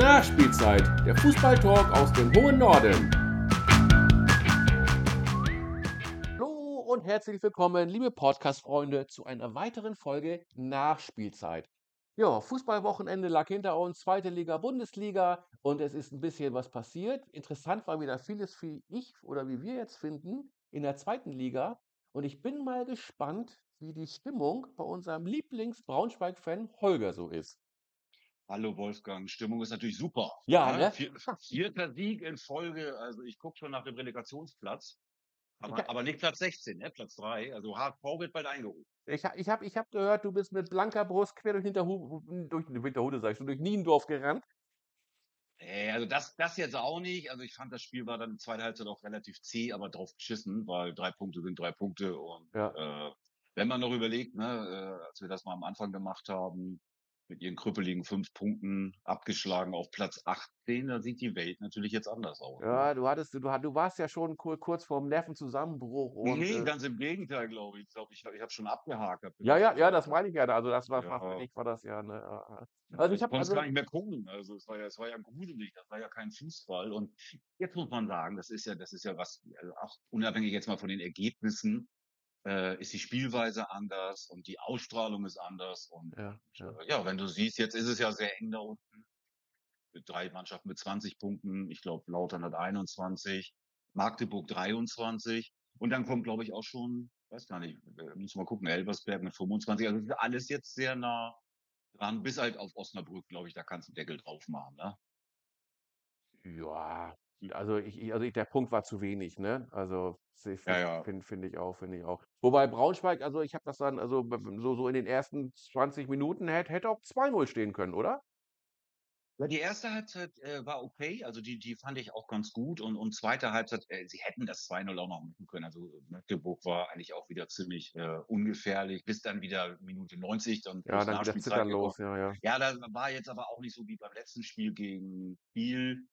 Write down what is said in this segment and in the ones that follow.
Nachspielzeit, der Fußballtalk aus dem hohen Norden. Hallo und herzlich willkommen, liebe Podcast-Freunde, zu einer weiteren Folge Nachspielzeit. Ja, Fußballwochenende lag hinter uns, zweite Liga, Bundesliga und es ist ein bisschen was passiert. Interessant war wieder vieles, wie ich oder wie wir jetzt finden, in der zweiten Liga. Und ich bin mal gespannt, wie die Stimmung bei unserem Lieblings-Braunschweig-Fan Holger so ist. Hallo Wolfgang, Stimmung ist natürlich super. Ja, ne? Vier, vierter Sieg in Folge, also ich gucke schon nach dem Relegationsplatz. Aber, ha- aber nicht Platz 16, ne? Platz 3. Also HV wird bald eingeholt. Ich, ich habe ich hab gehört, du bist mit blanker Brust quer durch Hinterhu durch Hinterhude, sag ich schon, durch Niendorf gerannt. Äh, also das, das jetzt auch nicht. Also ich fand, das Spiel war dann in der zweiten Halbzeit auch relativ zäh, aber drauf geschissen, weil drei Punkte sind drei Punkte. Und Ja. äh, wenn man noch überlegt, ne, äh, als wir das mal am Anfang gemacht haben, mit ihren krüppeligen fünf Punkten abgeschlagen auf Platz 18, da sieht die Welt natürlich jetzt anders aus. Ne? Ja, du hattest, du, du warst ja schon kur- kurz vorm Nervenzusammenbruch und Nee, äh, ganz im Gegenteil, glaube ich. Ich glaube, ich, ich habe schon abgehakt. Ja, ja, ja, das meine ich ja. Also das war, ja, mich war das ja ne. Also ich ich konnte es also gar nicht mehr gucken. Also es war ja, es war ja gruselig. Das war ja kein Fußball. Und jetzt muss man sagen, das ist ja, das ist ja was, also auch unabhängig jetzt mal von den Ergebnissen, äh, ist die Spielweise anders und die Ausstrahlung ist anders. Und ja, ja. äh, ja, wenn du siehst, jetzt ist es ja sehr eng da unten. Mit drei Mannschaften mit 20 Punkten. Ich glaube, Lautern hat 21, Magdeburg 23. Und dann kommt, glaube ich, auch schon, weiß gar nicht, äh, müssen wir mal gucken, Elversberg mit 25. Also alles jetzt sehr nah dran, bis halt auf Osnabrück, glaube ich, da kannst du einen Deckel drauf machen, ne? Ja, also ich, ich, also ich, der Punkt war zu wenig, ne? Also Ja, finde ja. find, find ich auch, finde ich auch. Wobei Braunschweig, also ich habe das dann, also so, so in den ersten 20 Minuten hätte, hätte auch 2-0 stehen können, oder? Ja, die erste Halbzeit äh, war okay, also die, die fand ich auch ganz gut und, und zweite Halbzeit, äh, sie hätten das 2-0 auch noch machen können. Also Magdeburg war eigentlich auch wieder ziemlich äh, ungefährlich, bis dann wieder Minute 90 dann Ja, dann wieder zittern los, ja, ja. Ja, das war jetzt aber auch nicht so wie beim letzten Spiel gegen Kiel.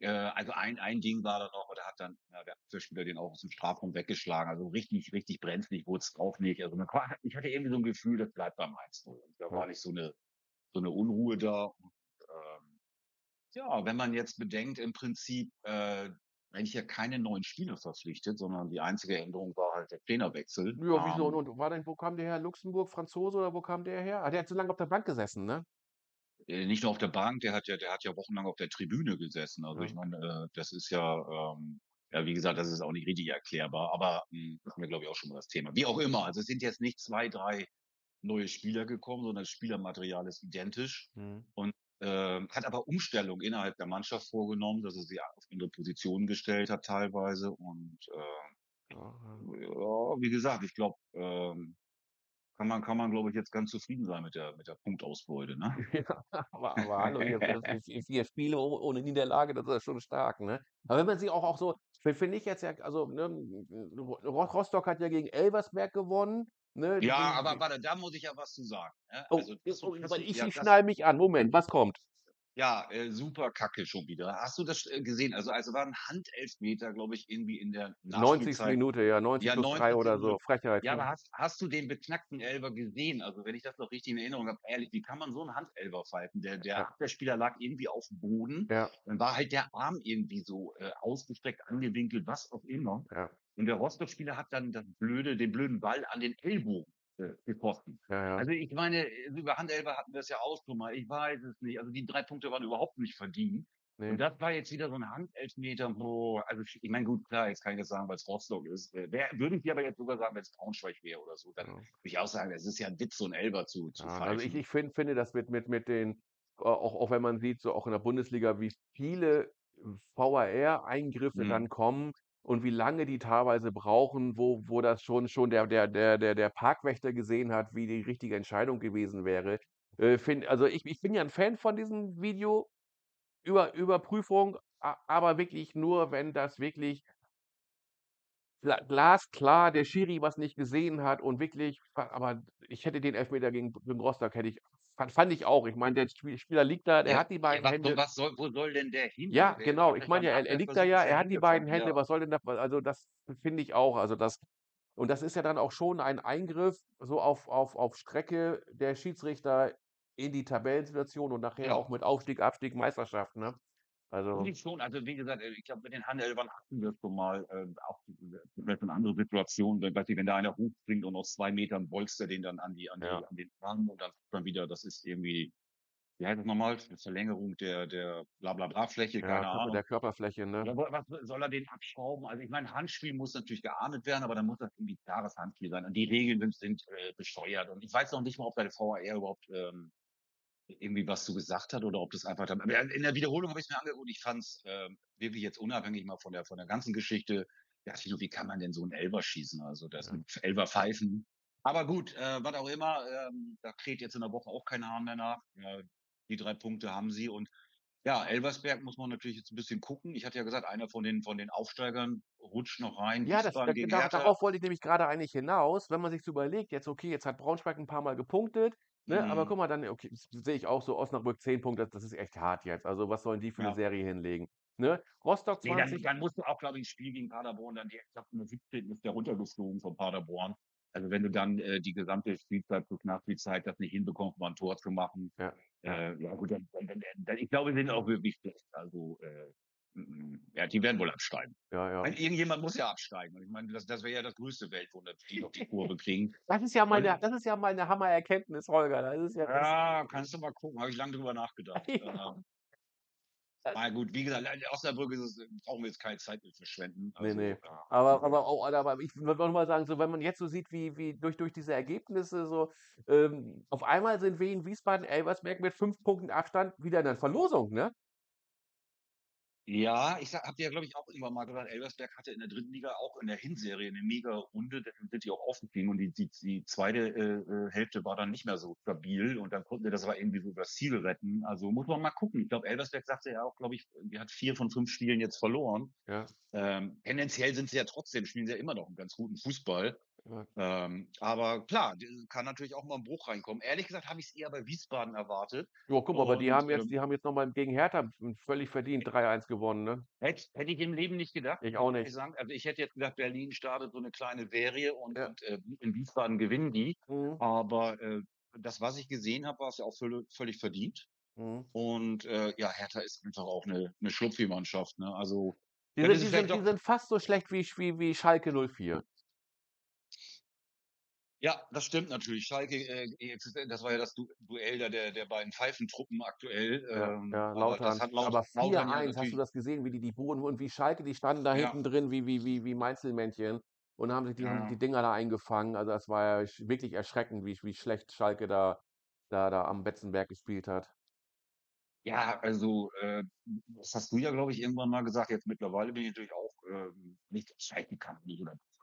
Äh, also ein, ein Ding war da noch, da hat dann ja, der Abwehrspieler den auch aus dem Strafraum weggeschlagen. Also richtig, richtig brenzlig wurde es auch nicht. Also man, ich hatte irgendwie so ein Gefühl, das bleibt beim 1-0. Und Da war nicht so eine, so eine Unruhe da. Und, ähm, ja, wenn man jetzt bedenkt, im Prinzip, äh, eigentlich ja keine neuen Spieler verpflichtet, sondern die einzige Änderung war halt der Trainerwechsel. Ja, wieso? Und, Ähm, und war denn, wo kam der her? Luxemburg, Franzose oder wo kam der her? Ah, der hat so lange auf der Bank gesessen, ne? Äh, nicht nur auf der Bank, der hat ja, der hat ja wochenlang auf der Tribüne gesessen. Also Ja. ich meine, äh, das ist ja, ähm, ja, wie gesagt, das ist auch nicht richtig erklärbar, aber mh, das haben wir, glaube ich, auch schon mal das Thema. Wie auch immer, also es sind jetzt nicht zwei, drei neue Spieler gekommen, sondern das Spielermaterial ist identisch Hm. und ähm, hat aber Umstellung innerhalb der Mannschaft vorgenommen, dass er sie auf andere Positionen gestellt hat teilweise und äh, ja, wie gesagt, ich glaube, ähm, kann man, kann man, glaube ich, jetzt ganz zufrieden sein mit der, mit der Punktausbeute, ne? Ja, aber, aber hallo, hier, das vier Spiele oh- ohne Niederlage, das ist schon stark, ne? Aber wenn man sich auch, auch so, finde ich jetzt ja, also, ne, Ro- Rostock hat ja gegen Elversberg gewonnen, ne? Ja, aber warte, da muss ich ja was zu sagen. Ne? Oh, Also, hast du, oh, hast du, ich, ja, ich das, schnall mich an. Moment, was kommt? Ja äh, super Kacke schon wieder. Hast du das äh, gesehen? Also, also war ein Handelfmeter, glaube ich, irgendwie in der 90. Nachspielzeit. Minute, ja, 90 Ja, plus 3 90. oder so. Frechheit. Ja, aber hast, hast du den beknackten Elber gesehen? Also, wenn ich das noch richtig in Erinnerung habe, ehrlich, wie kann man so einen Handelber pfeifen? Der, der Ja. Abwehrspieler lag irgendwie auf dem Boden. Ja, Dann war halt der Arm irgendwie so äh, ausgestreckt, angewinkelt, was auch immer. ja, Und der Rostock-Spieler hat dann das blöde, den blöden Ball an den Ellbogen äh, getroffen. ja, ja. Also ich meine, über Handelber hatten wir es ja auch schon mal. Ich weiß es nicht. Also die drei Punkte waren überhaupt nicht verdient. Nee. Und das war jetzt wieder so ein Handelfmeter, wo, also ich meine, gut, klar, jetzt kann ich das sagen, weil es Rostock ist. Äh, Wär, würde ich dir aber jetzt sogar sagen, wenn es Braunschweig wäre oder so, dann Ja. würde ich auch sagen, es ist ja ein Witz, so ein Elber zu, zu Ja, also ich, ich find, finde das mit, mit, mit den, äh, auch, auch wenn man sieht, so auch in der Bundesliga, wie viele VAR-Eingriffe Mhm. dann kommen und wie lange die teilweise brauchen, wo, wo das schon, schon der, der, der, der, Parkwächter gesehen hat, wie die richtige Entscheidung gewesen wäre. Äh, find, also ich, ich bin ja ein Fan von diesem Video über Überprüfung, aber wirklich nur, wenn das wirklich gla- glasklar der Schiri was nicht gesehen hat und wirklich, aber ich hätte den Elfmeter gegen, gegen Rostock, hätte ich, fand, fand ich auch. Ich meine, der Spiel- Spieler liegt da, der Ja, hat die ja, beiden was, Hände. was soll, wo soll denn der hin? Ja, genau. Ich meine ja, er, er liegt da ja, er hat die beiden Hände, ja. was soll denn da, also das finde ich auch. Also das, und das ist ja dann auch schon ein Eingriff so auf, auf, auf Strecke. Der Schiedsrichter in die Tabellensituation und nachher Ja. auch mit Aufstieg, Abstieg, Meisterschaft, ne? Also ich schon. Also, wie gesagt, äh, ich glaube, mit den Handelbern hatten wir schon mal, ähm, auch vielleicht eine andere Situation, wenn weiß wenn da einer hochspringt und aus 2 Metern bolzt er den dann an die an die Ja. an den Arm und dann dann wieder das ist irgendwie wie heißt das noch mal? Verlängerung der der Bla-Bla-Bla-Fläche, ja, keine Körper Ahnung. der Körperfläche, ne? Ja, wa was soll er den abschrauben? Also, ich meine, Handspiel muss natürlich geahndet werden, aber dann muss das irgendwie klares Handspiel sein. Und die Regeln sind sind, äh, bescheuert. Und ich weiß noch nicht mal, ob da der VAR überhaupt, ähm, irgendwie was zu gesagt hat oder ob das einfach dann aber in der Wiederholung habe ich's mir angeguckt. Ich fand's, ähm, wirklich jetzt unabhängig mal von der von der ganzen Geschichte, dachte ich nur: „Wie kann man denn so 'n Elfer schießen?“ Also, das Ja. mit Elfer pfeifen. Aber gut, äh, was auch immer, ähm, da kräht jetzt in der Woche auch kein Hahn mehr nach. Äh, die 3 Punkte haben sie und ja, Elversberg muss man natürlich jetzt 'n bisschen gucken. Ich hatte ja gesagt, einer von den von den Aufsteigern rutscht noch rein, Ja, das da Wiesbaden gegen da Hertha. darauf wollte ich nämlich grade eigentlich hinaus, wenn man sich so überlegt, jetzt okay, jetzt hat Braunschweig 'n paarmal gepunktet, ne? Aber Mhm. guck mal, dann okay, sehe ich auch so, Osnabrück 10 Punkte, das ist echt hart jetzt. Also, was sollen die für 'ne Ja. Serie hinlegen, ne? Rostock Ne, dann 20 dann musst du auch, glaube ich, 'n Spiel gegen Paderborn dann direkt ab in der 17. ist der runtergeflogen von Paderborn. Also, wenn du dann, äh, die gesamte Spielzeit plus Nachspielzeit das nicht hinbekommst, mal 'n Tor zu machen, Ja, ja. äh, ja gut, dann dann dann dann ich glaube, die sind auch wirklich schlecht. Also, äh, ja, die werden wohl absteigen. Ja, ja. Weil irgendjemand muss ja absteigen. Und ich meine, das das wäre ja das größte Weltwunder, die noch die Kurve kriegen. Das ist ja mal 'ne Und das ist ja mal 'ne Hammererkenntnis, Holger. Das ist ja das Ja, kannst du mal gucken. Habe ich lang drüber nachgedacht. Ja. Na gut, wie gesagt, in Osnabrück ist es brauchen wir jetzt keine Zeit mit verschwenden. Also, ne. ja. Aber aber auch aber ich würde noch mal sagen, so wenn man jetzt so sieht, wie wie durch durch diese Ergebnisse so, ähm, auf einmal sind Wien Wiesbaden, Elversberg mit 5 Punkten Abstand wieder in der Verlosung, ne? Ja, ich habe dir ja, glaube ich, auch irgendwann mal gesagt, Elversberg hatte in der 3. Liga auch in der Hinserie 'ne Mega-Runde, deswegen sind die auch aufgestiegen und die die die 2. äh, äh, Hälfte war dann nicht mehr so stabil und dann konnten sie das aber irgendwie so übers Ziel retten. Also, muss man mal gucken. Ich glaube, Elversberg sagte ja auch, glaube ich, die hat 4 von 5 Spielen jetzt verloren. Ja. Ähm, tendenziell sind sie ja trotzdem spielen sie ja immer noch 'n ganz guten Fußball. Ja. Ähm, aber klar, kann natürlich auch mal 'n Bruch reinkommen. Ehrlich gesagt habe ich's eher bei Wiesbaden erwartet Jo, guck mal, aber die und, haben jetzt ähm die haben jetzt noch mal gegen Hertha völlig verdient 3-1 gewonnen, ne? Hätt hätte ich im Leben nicht gedacht, Ich auch ich nicht. sagen. Also, ich hätte jetzt gedacht, Berlin startet so 'ne kleine Serie und Ja. und, äh, in Wiesbaden gewinnen die. Mhm. Aber, äh, das, was ich gesehen habe, war's ja auch völle völlig verdient. Mhm. Und, äh, ja, Hertha ist einfach auch 'ne 'ne Schlupffi-Mannschaft, ne? Also, Die sind die sind die sind fast so schlecht wie wie wie Schalke 04. Ja, das stimmt natürlich. Schalke, äh, jetzt das war ja das Du Duell da der der beiden Pfeifentruppen aktuell. Ja, Ähm, ja, aber das Lautern. hat Laut Aber Lautern ja 4-1, hast du das gesehen, wie die die Buden und wie Schalke, die standen da Ja. hinten drin wie wie wie wie Meinzelmännchen und haben sich die Ja, ja. die Dinger da eingefangen. Also, das war ja wirklich erschreckend, wie wie schlecht Schalke da da da am Betzenberg gespielt hat. Ja, also, äh, das hast du ja, glaube ich, irgendwann mal gesagt. Jetzt mittlerweile bin ich natürlich auch, ähm, nicht Schalke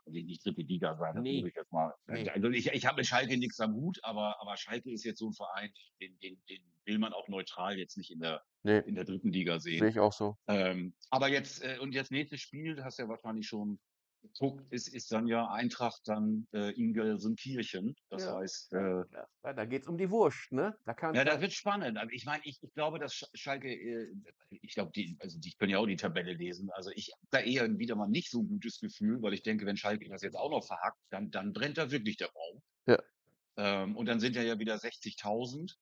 kann nicht 3. Liga sein. Das muss Ne. ich jetzt mal Ne. also, ich ich habe mit Schalke nix am Hut, aber aber Schalke ist jetzt so 'n Verein, den den den will man auch neutral jetzt nicht in der Ne. in der 3. Liga Sehe sehen. ich auch so. Ähm, aber jetzt äh, und jetzt nächstes Spiel, hast ja wahrscheinlich schon geguckt, ist ist dann ja Eintracht dann, äh, in Gelsenkirchen. Das Ja. heißt, äh Ja, da geht's um die Wurst, ne? Da kann's Ja, das wird spannend. Aber ich meine, ich ich glaube, dass Sch Schalke, äh ich glaube, die also, die können ja auch die Tabelle lesen. Also, ich habe da eher wieder mal nicht so 'n gutes Gefühl, weil ich denke, wenn Schalke das jetzt auch noch verhackt, dann dann brennt da wirklich der Baum. Ja. Ähm, und dann sind ja ja wieder 60.000.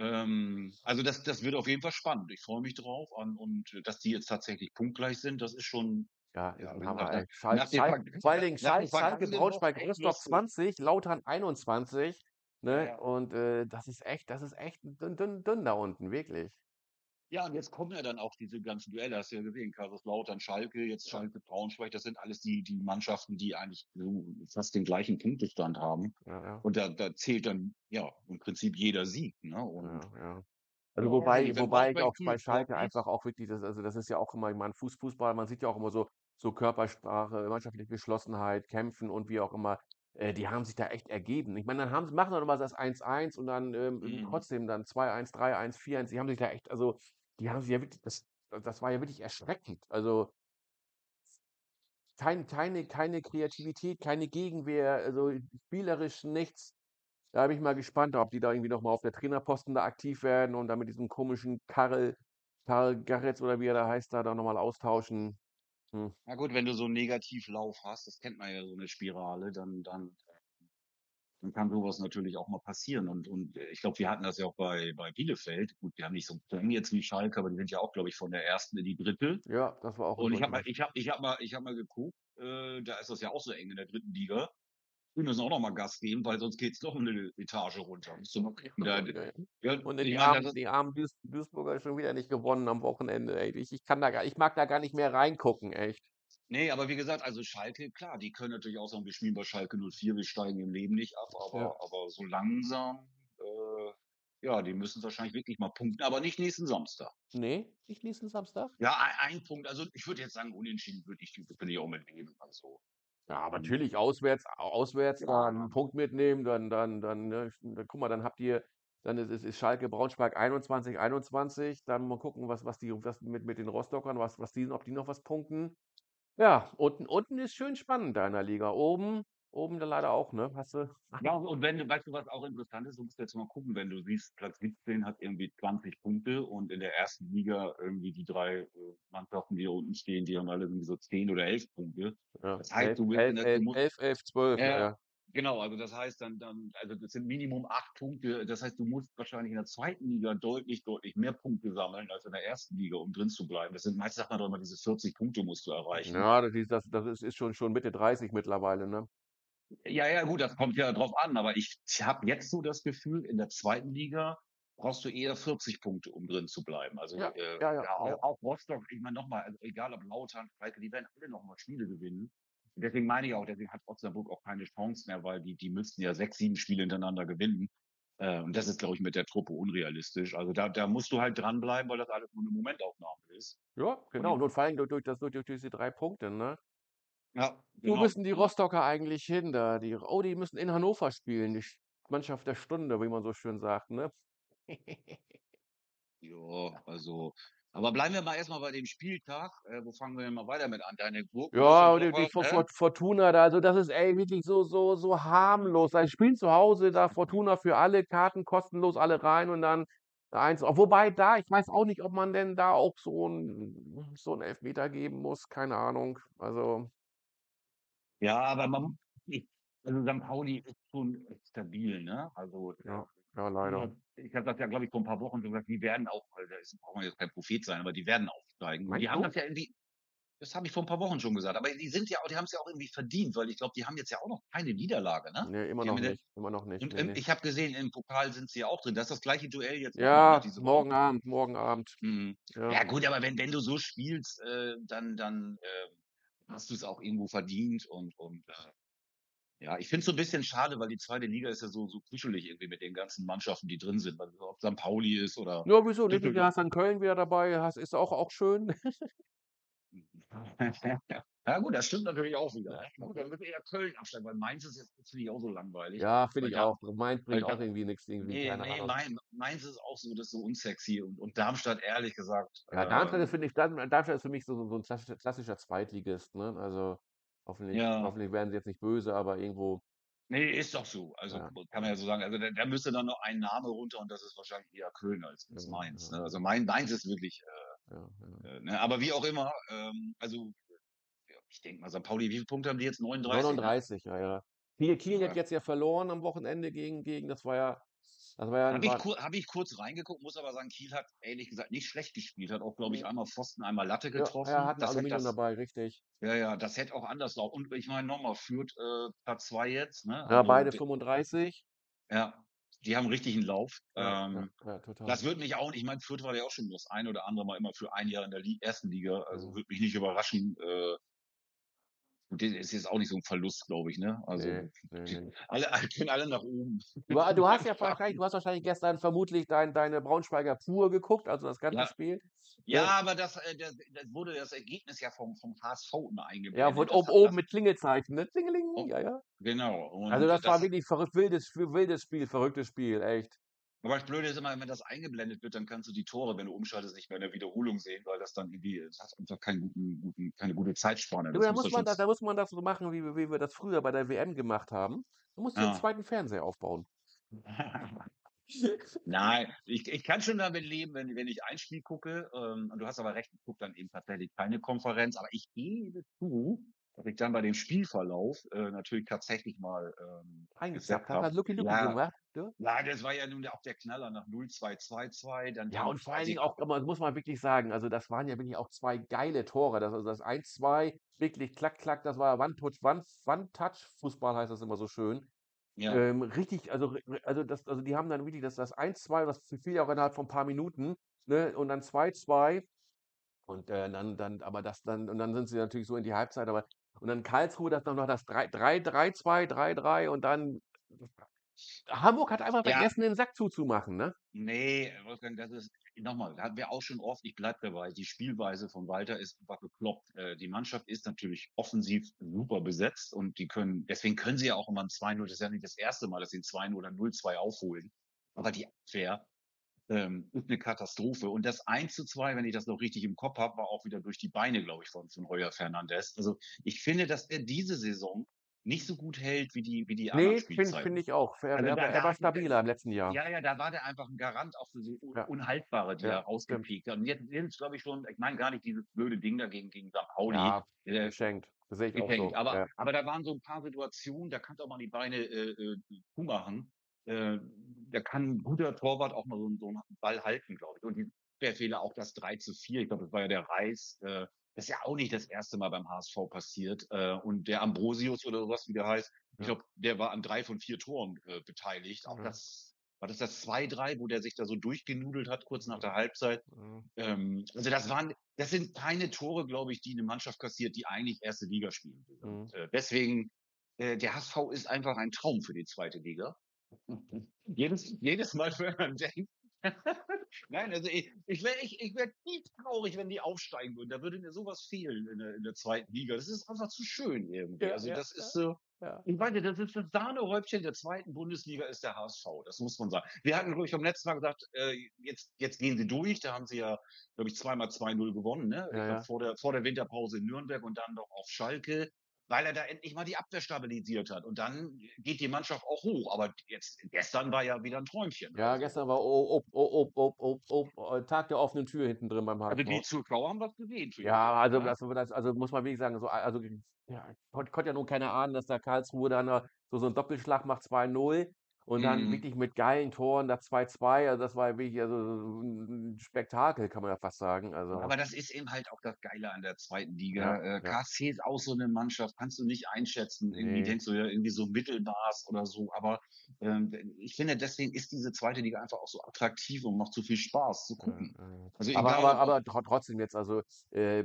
Ähm, also, das das wird auf jeden Fall spannend. Ich freue mich drauf an und dass die jetzt tatsächlich punktgleich sind, das ist schon Ja, ist ja, 'n wie Hammer, nach nach den Schalk verg vor allen Dingen Schalk Schalke, Braunschweig, Rostock lustig. 20, Lautern 21, Ja, ne? ja. Und, äh, das ist echt das ist echt dünn dünn dünn da unten, wirklich. Ja, und jetzt kommen ja dann auch diese ganzen Duelle, hast du ja gesehen, Kaiserslautern, Schalke, jetzt Ja. Schalke, Braunschweig, das sind alles die die Mannschaften, die eigentlich so fast den gleichen Punktestand haben. Ja, ja. Und da da zählt dann, ja, im Prinzip jeder Sieg, ne? Ja, Und ja. Also, ja, wobei wenn wobei ich auch bei Schalke einfach auch wirklich das also, das ist ja auch immer ich meine, Fuß Fußball, man sieht ja auch immer so so Körpersprache, mannschaftliche Geschlossenheit, Kämpfen und wie auch immer. Äh, die haben sich da echt ergeben. Ich meine, dann haben machen sie noch mal das 1-1 und dann, ähm, Mhm. trotzdem dann 2-1, 3-1, 4-1. Die haben sich da echt also, die haben sich ja wirklich das das war ja wirklich erschreckend. Also kein keine keine Kreativität, keine Gegenwehr, also, spielerisch nichts. Da bin ich mal gespannt, ob die da irgendwie noch mal auf der Trainerposten da aktiv werden und dann mit diesem komischen Karel Karl Garetz oder wie er da heißt, da dann noch mal austauschen. Hm. Na gut, wenn du so 'n Negativlauf hast, das kennt man ja, so 'ne Spirale, dann dann dann kann sowas natürlich auch mal passieren. Und, und ich glaube, wir hatten das ja auch bei, bei Bielefeld. Gut, die haben nicht so streng jetzt wie Schalke, aber die sind ja auch, glaube ich, von der ersten in die dritte. Ja, das war auch Und ich habe mal, ich habe, ich habe mal, ich habe mal geguckt, äh, da ist das ja auch so eng in der dritten Liga. Wir müssen auch noch mal Gas geben, weil sonst geht's doch eine Etage runter. So, da, ja, und die, armen, meine, die armen Duis Duisburger schon wieder nicht gewonnen am Wochenende. Ich, ich, kann da gar, ich mag da gar nicht mehr reingucken, echt. Nee, aber wie gesagt, also Schalke, klar, die können natürlich auch sagen, wir spielen bei Schalke 04, wir steigen im Leben nicht ab, aber, ja. aber so langsam, äh, ja, die müssen wahrscheinlich wirklich mal punkten, aber nicht nächsten Samstag. Nee, nicht nächsten Samstag? Ja, ein, ein Punkt, also ich würde jetzt sagen, unentschieden würde ich, würde ich auch mitnehmen. Also, ja, aber natürlich auswärts, auswärts ja, einen Punkt mitnehmen, dann, dann, dann, ne, dann, guck mal, dann habt ihr, dann ist, ist Schalke Braunschweig 21, 21, dann mal gucken, was, was die, was mit, mit den Rostockern, was, was die, ob die noch was punkten. Ja, unten unten ist schön spannend da in der Liga. Oben oben dann leider auch, ne? Hast du Ja, und wenn du weißt du, was auch interessant ist, du musst jetzt mal gucken, wenn du siehst, Platz 17 hat irgendwie 20 Punkte und in der ersten Liga irgendwie die drei äh, Mannschaften, die hier unten stehen, die haben alle irgendwie so 10 oder 11 Punkte. Ja, Das heißt, 11, du willst 11, der, du musst, 11, 11, 12, ja, ja. Genau, also das heißt dann, dann, also das sind Minimum acht Punkte. Das heißt, du musst wahrscheinlich in der zweiten Liga deutlich, deutlich mehr Punkte sammeln als in der ersten Liga, um drin zu bleiben. Das sind meist sagt man doch immer, diese 40 Punkte musst du erreichen. Ja, das ist, das, das ist schon, schon Mitte 30 mittlerweile, ne? Ja, ja, gut, das kommt ja drauf an, aber ich habe jetzt so das Gefühl, in der zweiten Liga brauchst du eher 40 Punkte, um drin zu bleiben. Also ja, äh, ja, ja, auch, auch, Rostock, ich meine nochmal, also egal ob Lautern, Schalke, die werden alle nochmal Spiele gewinnen. Deswegen meine ich auch, deswegen hat Osnabrück auch keine Chance mehr, weil die, die müssten ja sechs, sieben Spiele hintereinander gewinnen. Äh, und das ist, glaube ich, mit der Truppe unrealistisch. Also da, da musst du halt dranbleiben, weil das alles nur eine Momentaufnahme ist. Ja, genau. Und, und vor allem durch, durch, das, durch, durch diese drei Punkte, ne? Ja, genau. Wo müssen die Rostocker eigentlich hin da? Die, oh, die müssen in Hannover spielen, die Mannschaft der Stunde, wie man so schön sagt, ne? ja, also aber bleiben wir mal erstmal bei dem Spieltag. Äh, wo fangen wir denn mal weiter mit an? Deine Gurken? Ja, die, die äh? Fortuna da, also das ist ey wirklich so, so, so harmlos. Sie spielen zu Hause da Fortuna für alle, Karten kostenlos alle rein und dann eins. Wobei da, ich weiß auch nicht, ob man denn da auch so ein, so ein Elfmeter geben muss, keine Ahnung. Also. Ja, aber man, also St. Pauli ist schon stabil, ne? Also ja. Ja, leider. Ich habe das ja, glaube ich, vor ein paar Wochen gesagt, die werden auch, weil da ist, braucht man jetzt kein Prophet sein, aber die werden aufsteigen. Meinst die haben das ja irgendwie, das habe ich vor ein paar Wochen schon gesagt, aber die sind ja auch, die haben es ja auch irgendwie verdient, weil ich glaube, die haben jetzt ja auch noch keine Niederlage, ne? Nee, immer die noch nicht, immer noch nicht. Und nee, nee. ich habe gesehen, im Pokal sind sie ja auch drin. Das ist das gleiche Duell jetzt. Ja, morgen Abend, morgen Abend. Mhm. Ja. ja. gut, aber wenn, wenn du so spielst, äh, dann, dann äh, hast du es auch irgendwo verdient und, und äh, ja, ich finde es so ein bisschen schade, weil die zweite Liga ist ja so, so kuschelig irgendwie mit den ganzen Mannschaften, die drin sind. Ob St. Pauli ist oder. Ja, wieso? Nicht, du hast dann Köln wieder dabei, hast, ist auch, auch schön. ja, gut, das stimmt natürlich auch wieder. Gut, dann wird eher Köln absteigen, weil Mainz ist jetzt finde ich auch so langweilig. Ja, finde ich auch. Mainz bringt auch irgendwie nichts. Irgendwie nee, nee, Mainz, Mainz ist auch so, das ist so unsexy. Und, und Darmstadt, ehrlich gesagt. Ja, Darmstadt, äh, ist, ich, Darmstadt ist für mich so, so ein klassischer, klassischer Zweitligist. Ne? Also. Hoffentlich, ja. hoffentlich werden sie jetzt nicht böse, aber irgendwo. Nee, ist doch so. Also ja. kann man ja so sagen. Also da, da, müsste dann noch ein Name runter und das ist wahrscheinlich eher Köln als, als Mainz. Ne? Also Mainz ist wirklich. Äh, äh, ne? Aber wie auch immer, ähm, also ich denke mal, St. Pauli, wie viele Punkte haben die jetzt? 39? 39, ne? ja, ja. Kiel, Kiel hat jetzt ja verloren am Wochenende gegen, gegen das war ja das war ja Habe ich, hab ich kurz reingeguckt, muss aber sagen, Kiel hat ehrlich gesagt nicht schlecht gespielt, hat auch, glaube ich, einmal Pfosten, einmal Latte getroffen. Ja, er hat ein Aluminium dabei, richtig. Ja, ja, das hätte auch anders laufen. Und ich meine, nochmal, führt äh, Platz 2 jetzt. Ne? Ja, also, beide 35. Ja, die haben richtig einen Lauf. Ja, ähm, ja, ja, total. Das würde mich auch, ich meine, Fürth war ja auch schon das ein oder andere Mal immer für ein Jahr in der Li ersten Liga. Also mhm. würde mich nicht überraschen, äh, und das ist jetzt auch nicht so ein Verlust, glaube ich, ne? Also nee, nee, nee. Alle, können alle nach oben. Du, du, hast ja wahrscheinlich, du hast wahrscheinlich gestern vermutlich dein, deine Braunschweiger Pur geguckt, also das ganze ja. Spiel. Ja, ja, aber das, äh, das, das, wurde das Ergebnis ja vom, vom HSV immer eingeblendet. Ja, wurde oben, oben mit Klingelzeichen, ne? Klingeling, oh, ja, ja. Genau. Und also das, das war wirklich verrückt, wildes, wildes Spiel, verrücktes Spiel, echt. Aber das Blöde ist immer, wenn das eingeblendet wird, dann kannst du die Tore, wenn du umschaltest, nicht mehr in der Wiederholung sehen, weil das dann irgendwie, das hat einfach keinen guten, guten, keine gute Zeitspanne. Ja, da, muss man das, da muss man das so machen, wie, wie wir das früher bei der WM gemacht haben. Du musst ja. den zweiten Fernseher aufbauen. Nein, ich, ich kann schon damit leben, wenn, wenn ich ein Spiel gucke, ähm, und du hast aber recht, ich gucke dann eben tatsächlich keine Konferenz, aber ich gebe zu, dass ich dann bei dem Spielverlauf äh, natürlich tatsächlich mal ähm, hat, habe. Lucky Lucky Ja, gemacht, du? ja, das war ja nun auch der Knaller nach 0-2-2-2, dann Ja, und vor allen Dingen auch, aber das muss man wirklich sagen, also das waren ja wirklich auch zwei geile Tore. Das, also das 1-2, wirklich klack, klack, das war One-Touch, One- One-Touch-Fußball heißt das immer so schön. ja, Ähm, richtig, also, also, das, also die haben dann wirklich das, das 1-2, das fiel ja auch innerhalb von ein paar Minuten, ne? Und dann 2-2 und äh, dann, dann, aber das dann, und dann sind sie natürlich so in die Halbzeit, aber und dann Karlsruhe, das dann noch das 3-3-2, 3-3 und dann Hamburg hat einfach ja, vergessen, den Sack zuzumachen, ne? nee, Wolfgang, das ist, nochmal, da hatten wir auch schon oft, ich bleib dabei, die Spielweise von Walter ist einfach bekloppt. Äh, die Mannschaft ist natürlich offensiv super besetzt und die können, deswegen können sie ja auch immer ein 2-0, das ist ja nicht das erste Mal, dass sie ein 2-0 oder 0-2 aufholen. Aber die Abwehr ähm, ist eine Katastrophe. Und das 1 zu 2, wenn ich das noch richtig im Kopf habe, war auch wieder durch die Beine, glaube ich, von, von Heuer Fernandes. Also ich finde, dass er diese Saison nicht so gut hält wie die, wie die anderen Nee, finde find ich auch. Er, Also er, er war stabiler im letzten Jahr. ja, ja, da war der einfach ein Garant auch für so Un- Ja, Unhaltbare, die ja, er rausgepiekt hat. Und jetzt sind es, glaube ich, schon, ich meine gar nicht dieses blöde Ding dagegen gegen St. Pauli, Ja, äh, geschenkt. Das sehe ich auch so. Aber, Ja. aber da waren so ein paar Situationen, da kannst du auch mal die Beine äh, äh, zumachen. Äh, da kann ein guter Torwart auch mal so, so einen Ball halten, glaube ich. Und die Fehler auch das 3 zu 4, ich glaube, das war ja der Reis. Äh, das ist ja auch nicht das erste Mal beim HSV passiert. Äh, und der Ambrosius oder sowas, wie der heißt, ich Ja. glaube, der war an drei von vier Toren äh, beteiligt. Auch Ja. das, war das das 2-3, wo der sich da so durchgenudelt hat, kurz nach der Halbzeit. Mhm. Ähm, also das waren, das sind keine Tore, glaube ich, die eine Mannschaft kassiert, die eigentlich erste Liga spielen will. Mhm. Und, äh, deswegen, äh, der HSV ist einfach ein Traum für die zweite Liga. Jedes, jedes Mal, wenn man denkt, Nein, also ich, ich wäre ich, ich wär nie traurig, wenn die aufsteigen würden. Da würde mir sowas fehlen in der, in der zweiten Liga. Das ist einfach zu schön irgendwie. Ja, Also ja, das ja, ist so, ja. ich nicht, das ist das Sahnehäubchen der zweiten Bundesliga ist der HSV. Das muss man sagen. Wir hatten, glaube ich, am letzten Mal gesagt, äh, jetzt, jetzt gehen sie durch. Da haben sie ja, glaube ich, zweimal 2-0 gewonnen, ne? Ja, ja. vor der, vor der Winterpause in Nürnberg und dann noch auf Schalke, weil er da endlich mal die Abwehr stabilisiert hat. Und dann geht die Mannschaft auch hoch. Aber jetzt, gestern war ja wieder ein Träumchen. Ja, Also, gestern war oh, oh, oh, oh, oh, oh, Tag der offenen Tür hinten drin beim also die HSV. Zuschauer haben was gesehen Ja, Geld, also ne? das, das, also muss man wirklich sagen, so, also ja, konnte konnt ja nun keiner ahnen, dass da Karlsruhe dann noch so, so einen Doppelschlag macht 2-0 und dann Mhm. wirklich mit geilen Toren da 2-2. Also das war wirklich also ein Spektakel, kann man ja fast sagen. Also Aber das ist eben halt auch das Geile an der zweiten ja, Liga. Äh, ja. KSC ist auch so eine Mannschaft, kannst du nicht einschätzen. Irgendwie Nee. denkst du ja irgendwie so Mittelmaß oder so. Aber ähm, ich finde, deswegen ist diese zweite Liga einfach auch so attraktiv und macht so viel Spaß zu Ja, gucken. ja. Also Aber, egal, aber, ob, aber tro- trotzdem jetzt, also, äh,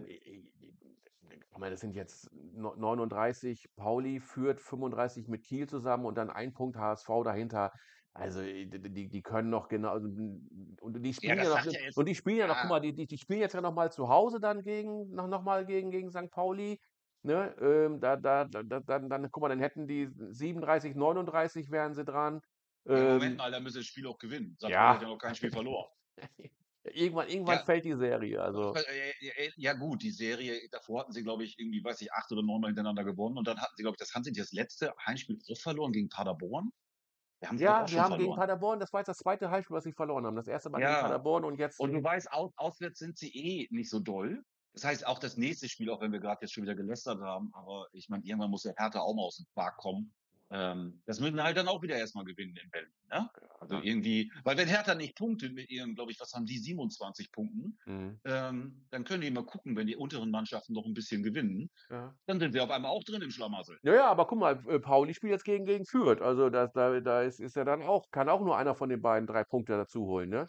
ich meine, das sind jetzt no- 39, Pauli führt 35 mit Kiel zusammen und dann ein Punkt HSV dahinter. Also, äh, die, die, können noch genau, und die ja, spielen ja das noch, ja und die spielen ja noch, guck ja, mal, die, die, die spielen jetzt ja noch mal zu Hause dann gegen, noch, noch mal gegen, gegen St. Pauli. Ne, ähm, da, da, da, da, dann, dann, guck mal, dann hätten die 37, 39 wären sie dran. ja, Moment Ähm, mal, da müssen das Spiel auch gewinnen. St. Pauli ja, hat ja noch kein Spiel verloren. Irgendwann, irgendwann Ja, fällt die Serie. Also, äh, äh, ja gut, die Serie, davor hatten sie, glaube ich, irgendwie, weiß ich, acht oder neunmal hintereinander gewonnen. Und dann hatten sie, glaube ich, das haben sie das letzte Heimspiel auch verloren gegen Paderborn. Haben sie Ja, wir schon haben gegen verloren. Paderborn, das war jetzt das zweite Heimspiel, was sie verloren haben. Das erste Mal gegen Ja, Paderborn und jetzt, Und du weißt, aus, auswärts sind sie eh nicht so doll. Das heißt, auch das nächste Spiel, auch wenn wir gerade jetzt schon wieder gelästert haben, aber ich meine, irgendwann muss der Hertha auch mal aus dem Quark kommen. Ähm, das müssen halt dann auch wieder erstmal gewinnen in Berlin. Ne? Also ja. irgendwie, weil wenn Hertha nicht punktet mit ihren, glaube ich, was haben die, 27 Punkten, Mhm. ähm, dann können die mal gucken, wenn die unteren Mannschaften noch ein bisschen gewinnen, Ja. dann sind wir auf einmal auch drin im Schlamassel. Ja, ja, aber guck mal, äh, Pauli spielt jetzt gegen, gegen Fürth. Also da, da, da ist, ist ja dann auch, kann auch nur einer von den beiden drei Punkte dazu holen, ne?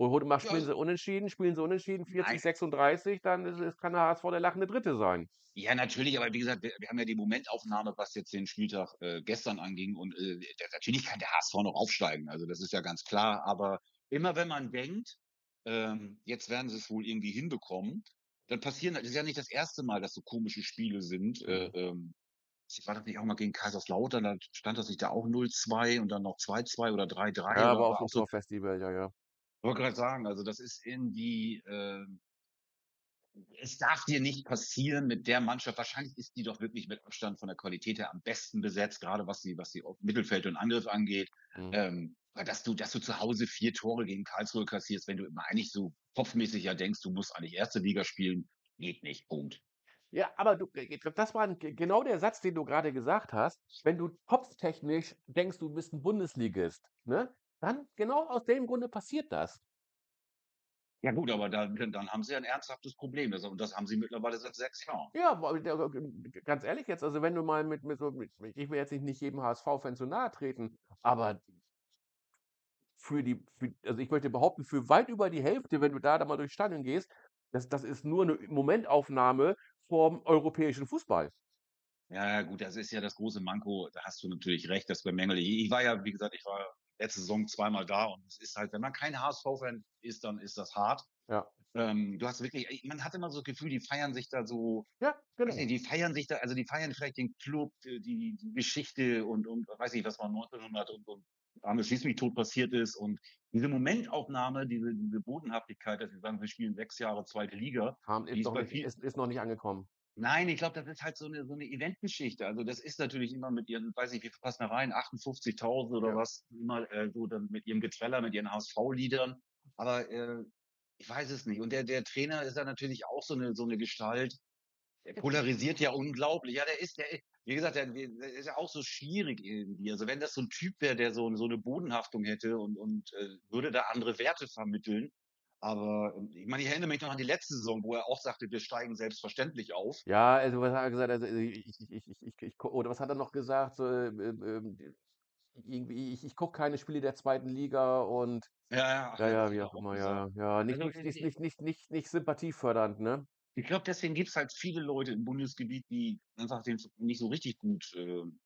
Und mal Ja, spielen sie unentschieden, spielen sie unentschieden, 40, nein, 36, dann ist, ist, kann der HSV der lachende Dritte sein. Ja, natürlich, aber wie gesagt, wir, wir haben ja die Momentaufnahme, was jetzt den Spieltag äh, gestern anging. Und äh, der, natürlich kann der HSV noch aufsteigen. Also das ist ja ganz klar. Aber immer wenn man denkt, ähm, jetzt werden sie es wohl irgendwie hinbekommen, dann passieren, das ist ja nicht das erste Mal, dass so komische Spiele sind. Äh, Mhm. ähm, ich war das nicht auch mal gegen Kaiserslautern, da stand das nicht da auch 0-2 und dann noch 2-2 oder 3-3 Ja, aber auch so. Torfestival, ja, ja. Ich wollte gerade sagen, also das ist irgendwie, ähm, es darf dir nicht passieren mit der Mannschaft. Wahrscheinlich ist die doch wirklich mit Abstand von der Qualität her am besten besetzt, gerade was die, was die Mittelfeld und Angriff angeht. Mhm. Ähm, dass du, dass du zu Hause vier Tore gegen Karlsruhe kassierst, wenn du immer eigentlich so kopfmäßig ja denkst, du musst eigentlich erste Liga spielen, geht nicht. Punkt. Ja, aber du, äh, das war genau der Satz, den du grade gesagt hast. Wenn du kopftechnisch denkst, du bist 'n Bundesligist, ne, dann genau aus dem Grunde passiert das. Ja gut, aber dann dann haben sie ein ernsthaftes Problem. Das und das haben sie mittlerweile seit 6 Jahren. Ja, ganz ehrlich jetzt, also wenn du mal mit mit so mit ich will jetzt nicht jedem HSV-Fan zu nahe treten, aber für die für also ich möchte behaupten, für weit über die Hälfte, wenn du da da mal durchs Stadion gehst, das das ist nur 'ne Momentaufnahme vorm europäischen Fußball. Ja, gut, das ist ja das große Manko. Da hast du natürlich recht, das bemängele ich. Ich war ja, wie gesagt, ich war letzte Saison zweimal da und es ist halt, wenn man kein HSV-Fan ist, dann ist das hart. Ja. Ähm, du hast wirklich, man hat immer so das Gefühl, die feiern sich da so, Ja, genau. nicht, die feiern sich da, also die feiern vielleicht den Club, äh, die, die Geschichte und, und weiß nicht, was mal 1900 und, und Arme schieß mich tot passiert ist und diese Momentaufnahme, diese, diese Bodenhaftigkeit, dass sie sagen, wir spielen sechs Jahre zweite Liga, ist ist viel, ist ist noch nicht angekommen. Nein, ich glaube, das ist halt so 'ne so 'ne Eventgeschichte. Also, das ist natürlich immer mit ihren, weiß ich, wie viel passen da rein, 58.000 oder Ja. was, immer, äh, so dann mit ihrem Geträller, mit ihren HSV-Liedern. Aber, äh, ich weiß es nicht. Und der der Trainer ist ja natürlich auch so 'ne so 'ne Gestalt, der polarisiert ja unglaublich. Ja, der ist der wie gesagt, der der ist ja auch so schwierig irgendwie. Also, wenn das so 'n Typ wäre, der so so 'ne Bodenhaftung hätte und und, äh, würde da andere Werte vermitteln. Aber, ähm, ich meine, ich erinnere mich noch an die letzte Saison, wo er auch sagte: „Wir steigen selbstverständlich auf.“ Ja, also was hat er gesagt? Also, äh, ich ich ich ich ich oder was hat er noch gesagt? So, ähm, ähm, irgendwie: „Ich ich gucke keine Spiele der zweiten Liga“ und Ja, ja, ja, wie auch er immer, ja, ja. Nicht Also, nicht äh, nicht nicht nicht nicht nicht sympathiefördernd, ne? ich glaube, deswegen gibt's halt viele Leute im Bundesgebiet, die einfach den nicht so richtig gut, ähm,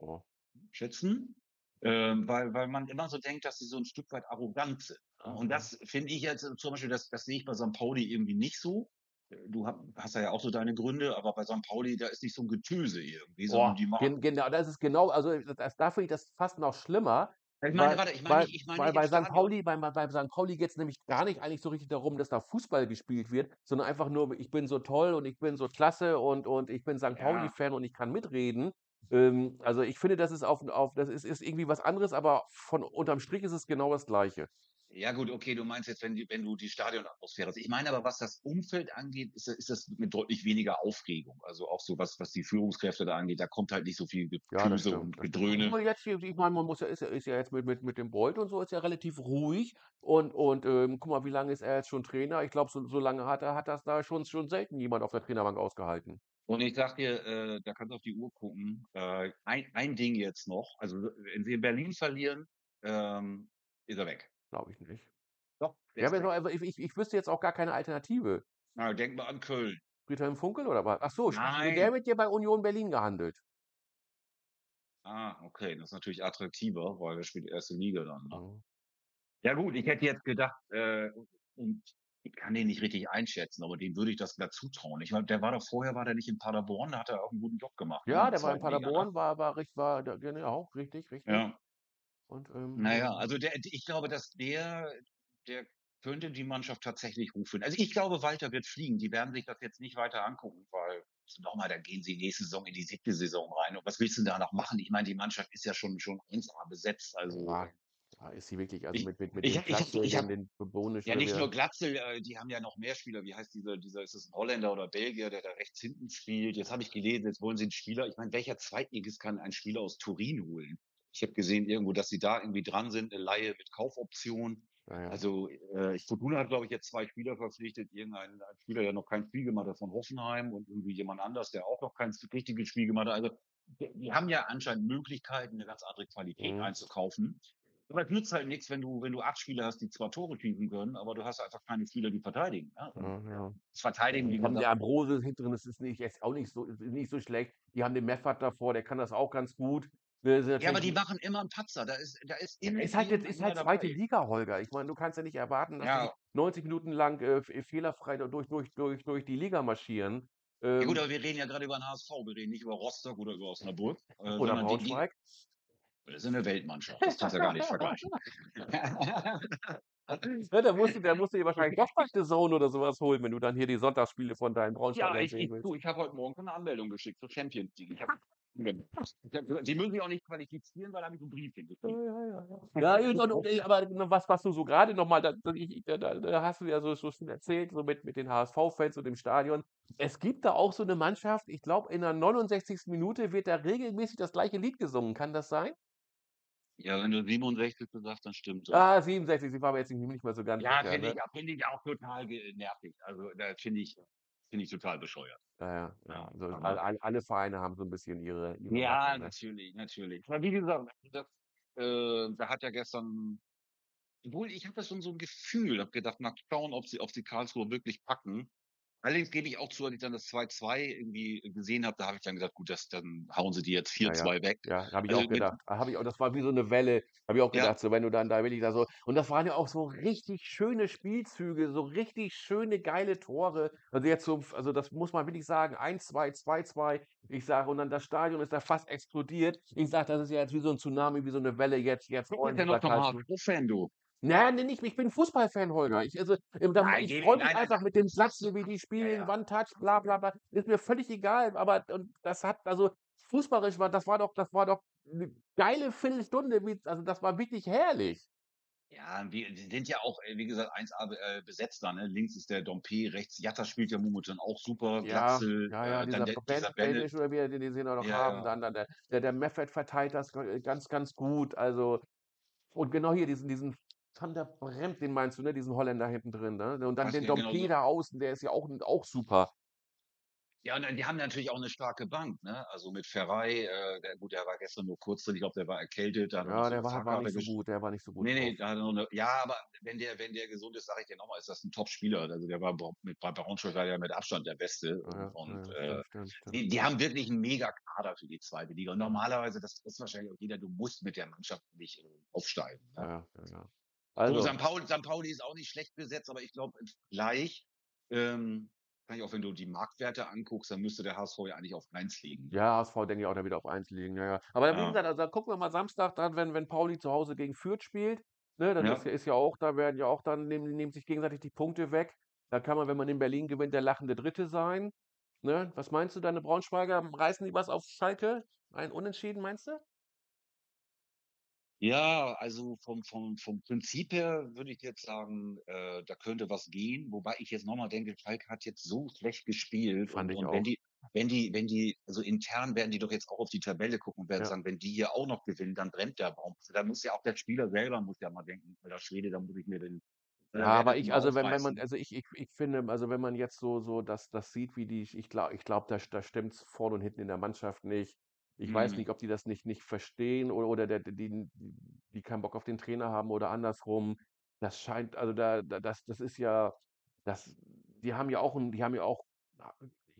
Oh. schätzen, ähm, weil weil man immer so denkt, dass sie so 'n Stück weit arrogant sind? Und das finde ich jetzt zum Beispiel, das das sehe ich bei Sankt Pauli irgendwie nicht so. Äh, du ha hast ja auch so deine Gründe, aber bei Sankt Pauli, da ist nicht so 'n Getöse irgendwie, Boah, die machen gen genau, das ist genau also das da finde ich das fast noch schlimmer, ich meine, weil warte, ich meine weil ich meine weil bei Stadion. Pauli bei bei Sankt Pauli geht's nämlich gar nicht eigentlich so richtig darum, dass da Fußball gespielt wird, sondern einfach nur: „Ich bin so toll und ich bin so klasse und und ich bin Ja. Pauli-Fan und ich kann mitreden.“ Ähm, also ich finde, das ist auf auf das ist ist irgendwie was anderes, aber von unterm Strich ist es genau das Gleiche. Ja gut, okay, du meinst jetzt, wenn die wenn du die Stadionatmosphäre ich meine aber, was das Umfeld angeht, ist ist das mit deutlich weniger Aufregung. Also auch so was was die Führungskräfte da angeht, da kommt halt nicht so viel Ja, Getöse stimmt, und Gedröhne. jetzt hier, ich meine, man muss ja ist ja ist ja jetzt mit mit mit dem Bolt und so ist ja relativ ruhig und und, ähm, guck mal, wie lange ist er jetzt schon Trainer? Ich glaube, so so lange hat er hat das da schon schon selten jemand auf der Trainerbank ausgehalten. Und ich sage dir, äh, da kannst du auf die Uhr gucken. Äh, ein ein Ding jetzt noch, also wenn sie in Berlin verlieren, ähm, ist er weg. Glaube ich nicht. Doch, Ja, weg. also ich ich ich wüsste jetzt auch gar keine Alternative. Na, denk mal an Köln. Friedhelm Funkel oder was? Ach so, sprich der Nein. mit dir bei Union Berlin gehandelt? Ah, okay, das ist natürlich attraktiver, weil der spielt erste Liga dann, ne? Mhm. Ja gut, ich hätte jetzt gedacht, äh, und ich kann den nicht richtig einschätzen, aber dem würde ich das glatt zutrauen. Ich meine, der war doch vorher war der nicht in Paderborn, da hat er auch 'n guten Job gemacht, ne, Ja, der war in 2. Liga, ne? Paderborn, war war war da genau, richtig, richtig. Ja. Und, ähm, Na ja, ähm also der ich glaube, dass der der könnte die Mannschaft tatsächlich hochführen. Also ich glaube, Walter wird fliegen. Die werden sich das jetzt nicht weiter angucken, weil noch mal, dann gehen sie nächste Saison in die 7. Saison rein. Und was willst du da noch machen? Ich meine, die Mannschaft ist ja schon schon 1A besetzt, also, Ja, äh ja, ist sie wirklich. Also Ich mit mit mit ich ich habe Glatzel, ich den habe den Bonisch ja, nicht nur Glatzel, äh, die haben ja noch mehr Spieler. Wie heißt dieser dieser ist es 'n Holländer oder Belgier, der da rechts hinten spielt? Jetzt habe ich gelesen, jetzt wollen sie 'n Spieler ich meine, welcher Zweitligist kann einen Spieler aus Turin holen? Ich habe gesehen irgendwo, dass sie da irgendwie dran sind, 'ne Leihe mit Kaufoption. Ja, ja. Also, äh, Fortuna hat, glaube ich, jetzt 2 Spieler verpflichtet. Irgendein ein Spieler, der noch kein Spiel gemacht hat von Hoffenheim und irgendwie jemand anders, der auch noch kein richtiges Spiel gemacht hat. Also, die haben ja anscheinend Möglichkeiten, 'ne ganz andere Qualität Mhm. einzukaufen. Aber es nützt halt nix, wenn du wenn du 8 Spieler hast, die zwar Tore schießen können, aber du hast einfach keine Spieler, die verteidigen, ne? Ja, ja, das Verteidigen, Die haben der Ambrose hinten drin, das ist nicht jetzt auch nicht so ist nicht so schlecht. Die haben den Meffert davor, der kann das auch ganz gut. Ne, sind Ja, aber die machen immer 'n Patzer. Da ist da ist Ja, immer ist halt jetzt ist halt 2. dabei. Liga, Holger. Ich meine, du kannst ja nicht erwarten, dass die Ja. 90 Minuten lang, äh, fe fehlerfrei durch durch durch durch die Liga marschieren. Ja gut, Ähm aber wir reden ja grade über 'n HSV. Wir reden nicht über Rostock oder über Osnabrück, äh, Oder die die Braunschweig. das ist 'ne Weltmannschaft. Das kannst du ja gar nicht vergleichen. Ja, da musst du da musst du dir wahrscheinlich doch mal DAZN oder so was holen, wenn du dann hier die Sonntagsspiele von deinen Ja, Braunschweigern ich sehen ich willst. du, ich habe heute Morgen schon 'ne Anmeldung geschickt zur Champions League. Ich habe Die müssen sich auch nicht qualifizieren, weil da habe ich 'n Briefchen Ja, gekriegt. ja, ja, ja. Ja, und und aber was was du so grade noch mal da da da da da hast du ja so so schon erzählt, so mit mit den HSV-Fans und dem Stadion. Es gibt da auch so 'ne Mannschaft, ich glaube, in der 69. Minute wird da regelmäßig das gleiche Lied gesungen. Kann das sein? Ja, wenn du 67. sagst, dann stimmt das. Ah, 67, ich war mir jetzt nicht mehr so ganz Ja, sicher, finde ne? ich auch finde ich auch total nervig. Also, das finde ich finde ich total bescheuert. Ja, ja, ja. Also, all aber all alle Vereine haben so 'n bisschen ihre ihre Ja, Sachen, ne? natürlich, natürlich. Aber wie gesagt, das äh, da hat ja gestern obwohl, ich hatte schon so 'n Gefühl, habe gedacht: „Mal schauen, ob sie ob sie Karlsruhe wirklich packen.“ Allerdings gebe ich auch zu, als ich dann das 2:2 irgendwie gesehen habe, da habe ich dann gesagt: „Gut, das dann hauen sie die jetzt Ja, ja. 4:2 weg.“ Ja, habe ich Also, auch gedacht. Habe ich auch das war wie so 'ne Welle. Habe ich auch Ja. gedacht, so wenn du dann da wirklich da so und das waren ja auch so richtig schöne Spielzüge, so richtig schöne, geile Tore. Also, jetzt so also, das muss man wirklich sagen, 1:2, 2:2. Ich sage und dann das Stadion ist da fast explodiert. Ich sage, das ist ja jetzt wie so 'n Tsunami, wie so 'ne Welle jetzt jetzt Du freuen bist ja noch Karlsruhe. HSV-Fan, du. Na, ne, nicht ich bin Fußballfan, Holger. Ich also, ähm, Nein, ich gebe freue nein, mich nein, einfach mit dem Satz, so wie die spielen, ja. One Touch, bla bla bla. Ist mir völlig egal, aber und das hat also, fußballerisch war das war doch das war doch 'ne geile Viertelstunde, also, das war wirklich herrlich. Ja, wir sind ja auch, äh, wie gesagt, 1A be äh, besetzt da, ne? Links ist der Dompe, rechts Jatta spielt ja momentan auch super, Ja, Glatzel, ja, ja, äh, dann dieser der Ben dieser Bennett. Benisch oder wie den den sie noch Ja, haben, dann dann der der der Meffert verteilt das g ganz, ganz gut. Also und genau hier diesen diesen Van der Bremt, den meinst du, ne, diesen Holländer hinten drin, ne? Und dann den ja, genau Dompe so. da außen, der ist ja auch auch super. Ja, und die haben natürlich auch 'ne starke Bank, ne? Also, mit Ferrei, äh, der gut, der war gestern nur kurz drin. Ich glaube, der war erkältet, er Ja, so der war war nicht so gut der war nicht so gut ne, drauf. ne, da hat er noch 'ne ja, aber wenn der wenn der gesund ist, sage ich dir noch mal, ist das 'n Top-Spieler. Also, der war mit Braunschweig war der mit Abstand der Beste Ja, und, ja, äh, stimmt, stimmt, die die haben wirklich 'n Mega-Kader für die 2. Liga. Und normalerweise, das weiß wahrscheinlich auch jeder, du musst mit der Mannschaft nicht, aufsteigen, ne? ja, ja, ja. So, Also St. Paul St. Pauli ist auch nicht schlecht besetzt, aber ich glaube, im Vergleich, ähm, kann ich auch wenn du die Marktwerte anguckst, dann müsste der HSV ja eigentlich auf 1 liegen. Ja, HSV denke ich auch, der wird auf 1 liegen, ja, ja. Aber wie Ja. gesagt, also, da gucken wir mal Samstag dann, wenn wenn Pauli zu Hause gegen Fürth spielt, ne? Ist Ja. ja ist ja auch da werden ja auch dann nehmen nehmen sich gegenseitig die Punkte weg. Da kann man, wenn man in Berlin gewinnt, der lachende Dritte sein, ne? Was meinst du, deine Braunschweiger, reißen die was auf Schalke? Ein Unentschieden, meinst du? Ja, also, vom vom vom Prinzip her würde ich jetzt sagen, äh, da könnte was gehen, wobei ich jetzt noch mal denke, Schalke hat jetzt so schlecht gespielt Fand und ich und auch. wenn die wenn die wenn die also, intern werden die doch jetzt auch auf die Tabelle gucken und werden Ja. sagen: „Wenn die hier auch noch gewinnen, dann brennt der Baum.“ Da muss ja auch der Spieler selber muss ja mal denken: „Alter Schwede, da muss ich mir den, äh, Ja, aber ich also, wenn wenn man aufreißen.“ also, ich ich ich finde also, wenn man jetzt so so das das sieht, wie die ich glau ich glaube, da da stimmt's vorne und hinten in der Mannschaft nicht. Ich weiß Mhm. nicht, ob die das nicht nicht verstehen oder oder der die die keinen Bock auf den Trainer haben oder andersrum. Das scheint also, da da das das ist ja das die haben ja auch 'n die haben ja auch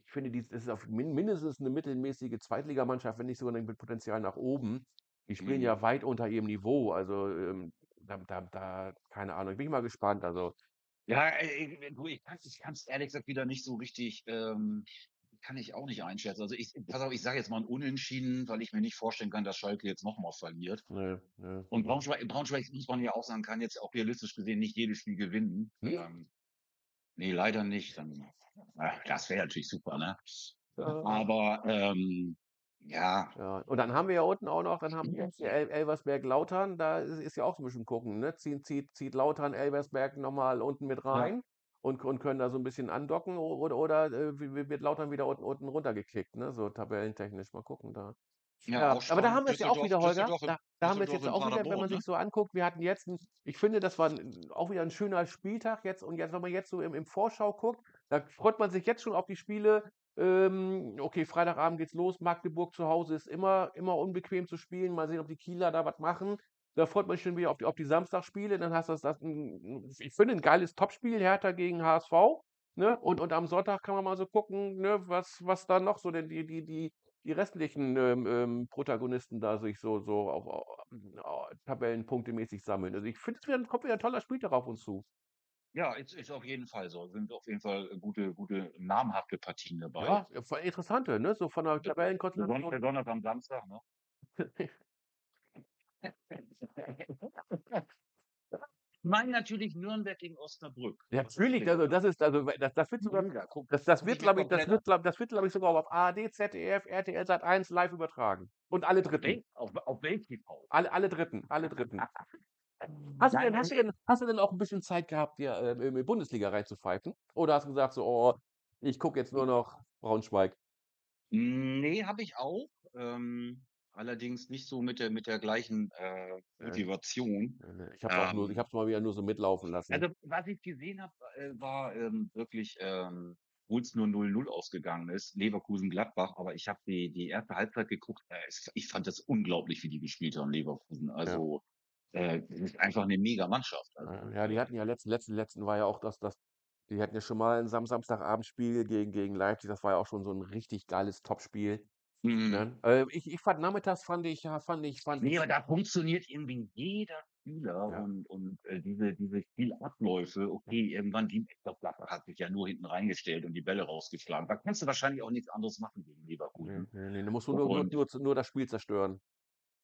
ich finde, die das ist auf min mindestens 'ne mittelmäßige Zweitligamannschaft, wenn nicht sogar mit Potenzial nach oben. Die spielen Mhm. ja weit unter ihrem Niveau. Also, ähm, da da da keine Ahnung. Bin ich mal gespannt, also Ja, äh, äh, du, ich ich kann's ehrlich gesagt wieder nicht so richtig, ähm kann ich auch nicht einschätzen. Also, ich pass auf, ich sage jetzt mal 'n Unentschieden, weil ich mir nicht vorstellen kann, dass Schalke jetzt noch mal verliert. Ne, ne, Und. Braunschweig Braunschweig, muss man ja auch sagen, kann jetzt auch realistisch gesehen nicht jedes Spiel gewinnen. Nicht? Ähm, ne, leider nicht. Dann ah, das wäre natürlich super, ne? Ja. Aber, ähm, ja. Ja, und dann haben wir ja unten auch noch dann haben wir jetzt El Elversberg-Lautern, da ist ist ja auch so 'n bisschen gucken, ne? Ziehen zieht zieht Lautern Elversberg noch mal unten mit Ja. Und und können da so 'n bisschen andocken oder oder, äh, wird Lautern wieder unten unten runtergekickt, ne, so tabellentechnisch. Mal gucken da. Ja, Ja, aber da haben wir's ja auch wieder, Holger. Da da haben wir's Düsseldorf jetzt auch wieder, wenn man ne? sich so anguckt, wir hatten jetzt 'n ich finde, das war 'n auch wieder 'n schöner Spieltag jetzt und jetzt wenn man jetzt so im im Vorschau guckt, da freut man sich jetzt schon auf die Spiele. Ähm, okay, Freitagabend geht's los. Magdeburg zu Hause ist immer immer unbequem zu spielen. Mal sehen, ob die Kieler da was machen. Da freut man sich schon wieder auf die auf die Samstagsspiele. Dann hast du das das 'n ich finde 'n geiles Topspiel, Hertha gegen HSV, ne? Und und am Sonntag kann man mal so gucken, ne, was was da noch so denn die die die die restlichen, ähm, ähm, Protagonisten da sich so so auf au au tabellenpunktemäßig sammeln. Also, ich finde, es kommt wieder 'n toller Spieltag auf uns zu. Ja, ist ist auf jeden Fall so. Sind auf jeden Fall gute gute namhafte Partien dabei. Ja, interessante, ne, so von der Be Tabellenkonstellation. beson besonders am Samstag, ne? meine natürlich Nürnberg gegen Osnabrück. Ja, natürlich, also das ist also das das wird sogar das das wird, ich glaube ich das wird glaub das wird, glaube ich, sogar auf ARD, ZDF, RTL Sat.1 live übertragen. Und alle Dritten. Auf auf Welt-TV. Alle alle Dritten, alle Dritten. Hast du denn hast du denn hast du denn auch 'n bisschen Zeit gehabt, dir, ähm, in die Bundesliga reinzupfeifen? Oder hast du gesagt so: „Oh, ich gucke jetzt nur noch Braunschweig?“ Ne, habe ich auch, ähm, allerdings nicht so mit der mit der gleichen, äh, Ja. Motivation. Ne, ich habe es nur ich Ähm es mal wieder nur so mitlaufen lassen. Also, was ich gesehen habe, äh, war, ähm, wirklich, ähm, obwohl's nur 0:0 ausgegangen ist, Leverkusen-Gladbach, aber ich habe die die 1. Halbzeit geguckt. Äh, es ich fand das unglaublich, wie die gespielt haben, Leverkusen. Ja. Also, äh, das ist einfach 'ne Mega-Mannschaft. Also, Ja, ja, die äh hatten ja letzten letzten letzten war ja auch das das die hatten ja schon mal 'n Sam Samstagabendspiel gegen gegen Leipzig. Das war ja auch schon so 'n richtig geiles Topspiel, Mhm. ne? Äh, ich ich fand nachmittags fand ich ja, fand ich fand Ne, ich aber da funktioniert irgendwie jeder Spieler Ja. und und, äh, diese diese Spielabläufe, okay, irgendwann glaube, Gladbach hat sich ja nur hinten reingestellt und die Bälle rausgeschlagen. Da kannst du wahrscheinlich auch nichts anderes machen gegen Ne, Leverkusen. ne, ne, du musst nur nur Und nur nur das Spiel zerstören.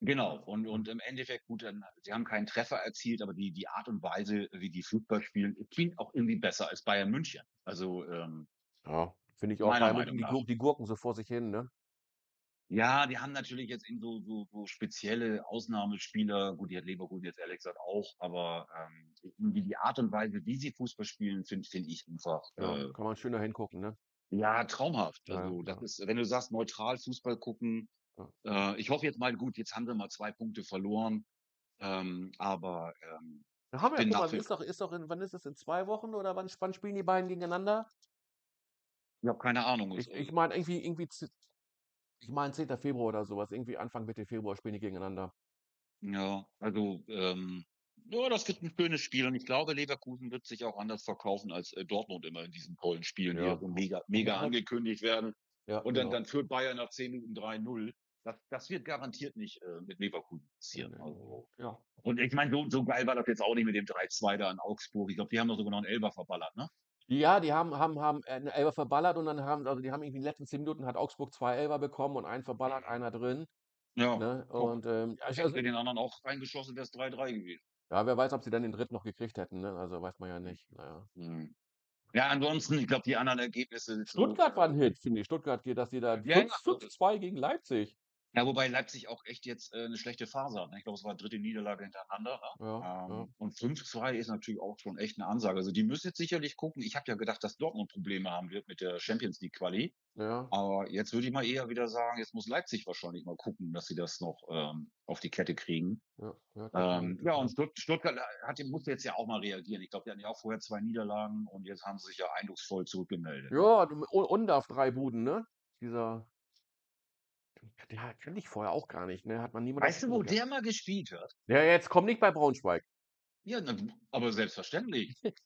Genau. Und Ja. und im Endeffekt, gut, dann sie haben keinen Treffer erzielt, aber die die Art und Weise, wie die Fußball spielen, klingt auch irgendwie besser als Bayern München. Also, ähm Ja, finde ich auch. meiner München, die nach. Gur die gurken so vor sich hin, ne? Ja, die haben natürlich jetzt in so so so spezielle Ausnahmespieler gut, die hat Leverkusen jetzt ehrlich gesagt auch, aber, ähm, irgendwie die Art und Weise, wie sie Fußball spielen, finde finde ich einfach, Ja, äh kann man schön da hingucken, ne? ja, traumhaft. Ja, Also, das ja. ist wenn du sagst, neutral Fußball gucken, Ja. äh, ich hoffe jetzt mal gut, jetzt haben sie mal 2 Punkte verloren, ähm, aber, ähm, Wir ich haben ja bin guck mal, ist doch ist doch in wann ist das, in 2 Wochen oder wann wann spielen die beiden gegeneinander? Ich habe keine Ahnung. Ich ich äh meine irgendwie irgendwie ich meine 10. Februar oder so was. Irgendwie Anfang, Mitte Februar spielen die gegeneinander. Ja, also, ähm, ja, das wird 'n schönes Spiel und ich glaube, Leverkusen wird sich auch anders verkaufen als, äh, Dortmund immer in diesen tollen Spielen, die ja Ja. so mega mega angekündigt werden. Ja, Und dann genau. dann führt Bayern nach 10 Minuten 3:0. Das das wird garantiert nicht, äh, mit Leverkusen passieren. Also ja. und ich meine, so so geil war das jetzt auch nicht mit dem 3:2 da in Augsburg. Ich glaube, die haben doch sogar noch 'n Elfer verballert, ne? Ja, die haben haben haben, äh, 'n Elfer verballert und dann haben also, die haben irgendwie in den letzten 10 Minuten hat Augsburg 2 Elfer bekommen und einen verballert, einer drin, Ja, ne? guck. Und, ähm, ja, ich Hätten also sie den anderen auch reingeschossen, wär's 3:3 gewesen. Ja, wer weiß, ob sie dann den dritten noch gekriegt hätten, ne? Also, weiß man ja nicht. Na ja. Mhm. Ja, ansonsten, ich glaube, die anderen Ergebnisse so, Stuttgart war äh 'n Hit, finde ich. Stuttgart geht dass die da Ja, ja, 5 also 5:2 gegen Leipzig. Ja, wobei Leipzig auch echt jetzt, äh, 'ne schlechte Phase hat, ne? Ich glaube, es war 3. Niederlage hintereinander, ne? Ja, ja. Ähm, und 5:2 ist natürlich auch schon echt 'ne Ansage. Also, die müssen jetzt sicherlich gucken. Ich habe ja gedacht, dass Dortmund Probleme haben wird mit der Champions League Quali. Ja. Aber jetzt würde ich mal eher wieder sagen, jetzt muss Leipzig wahrscheinlich mal gucken, dass sie das noch, ähm, auf die Kette kriegen. Ja, ja, Ähm, ja, und. Stutt Stuttgart hat musste jetzt ja auch mal reagieren. Ich glaube, die hatten ja auch vorher 2 Niederlagen und jetzt haben sie sich ja eindrucksvoll zurückgemeldet, ne? Ja, du U Undav 3 Buden, ne? Dieser Ja, kannte ich vorher auch gar nicht, ne? Hat man niemand Weißt du, wo gehabt. der mal gespielt hat? Ja, jetzt komm nicht bei Braunschweig. Ja, na, aber selbstverständlich.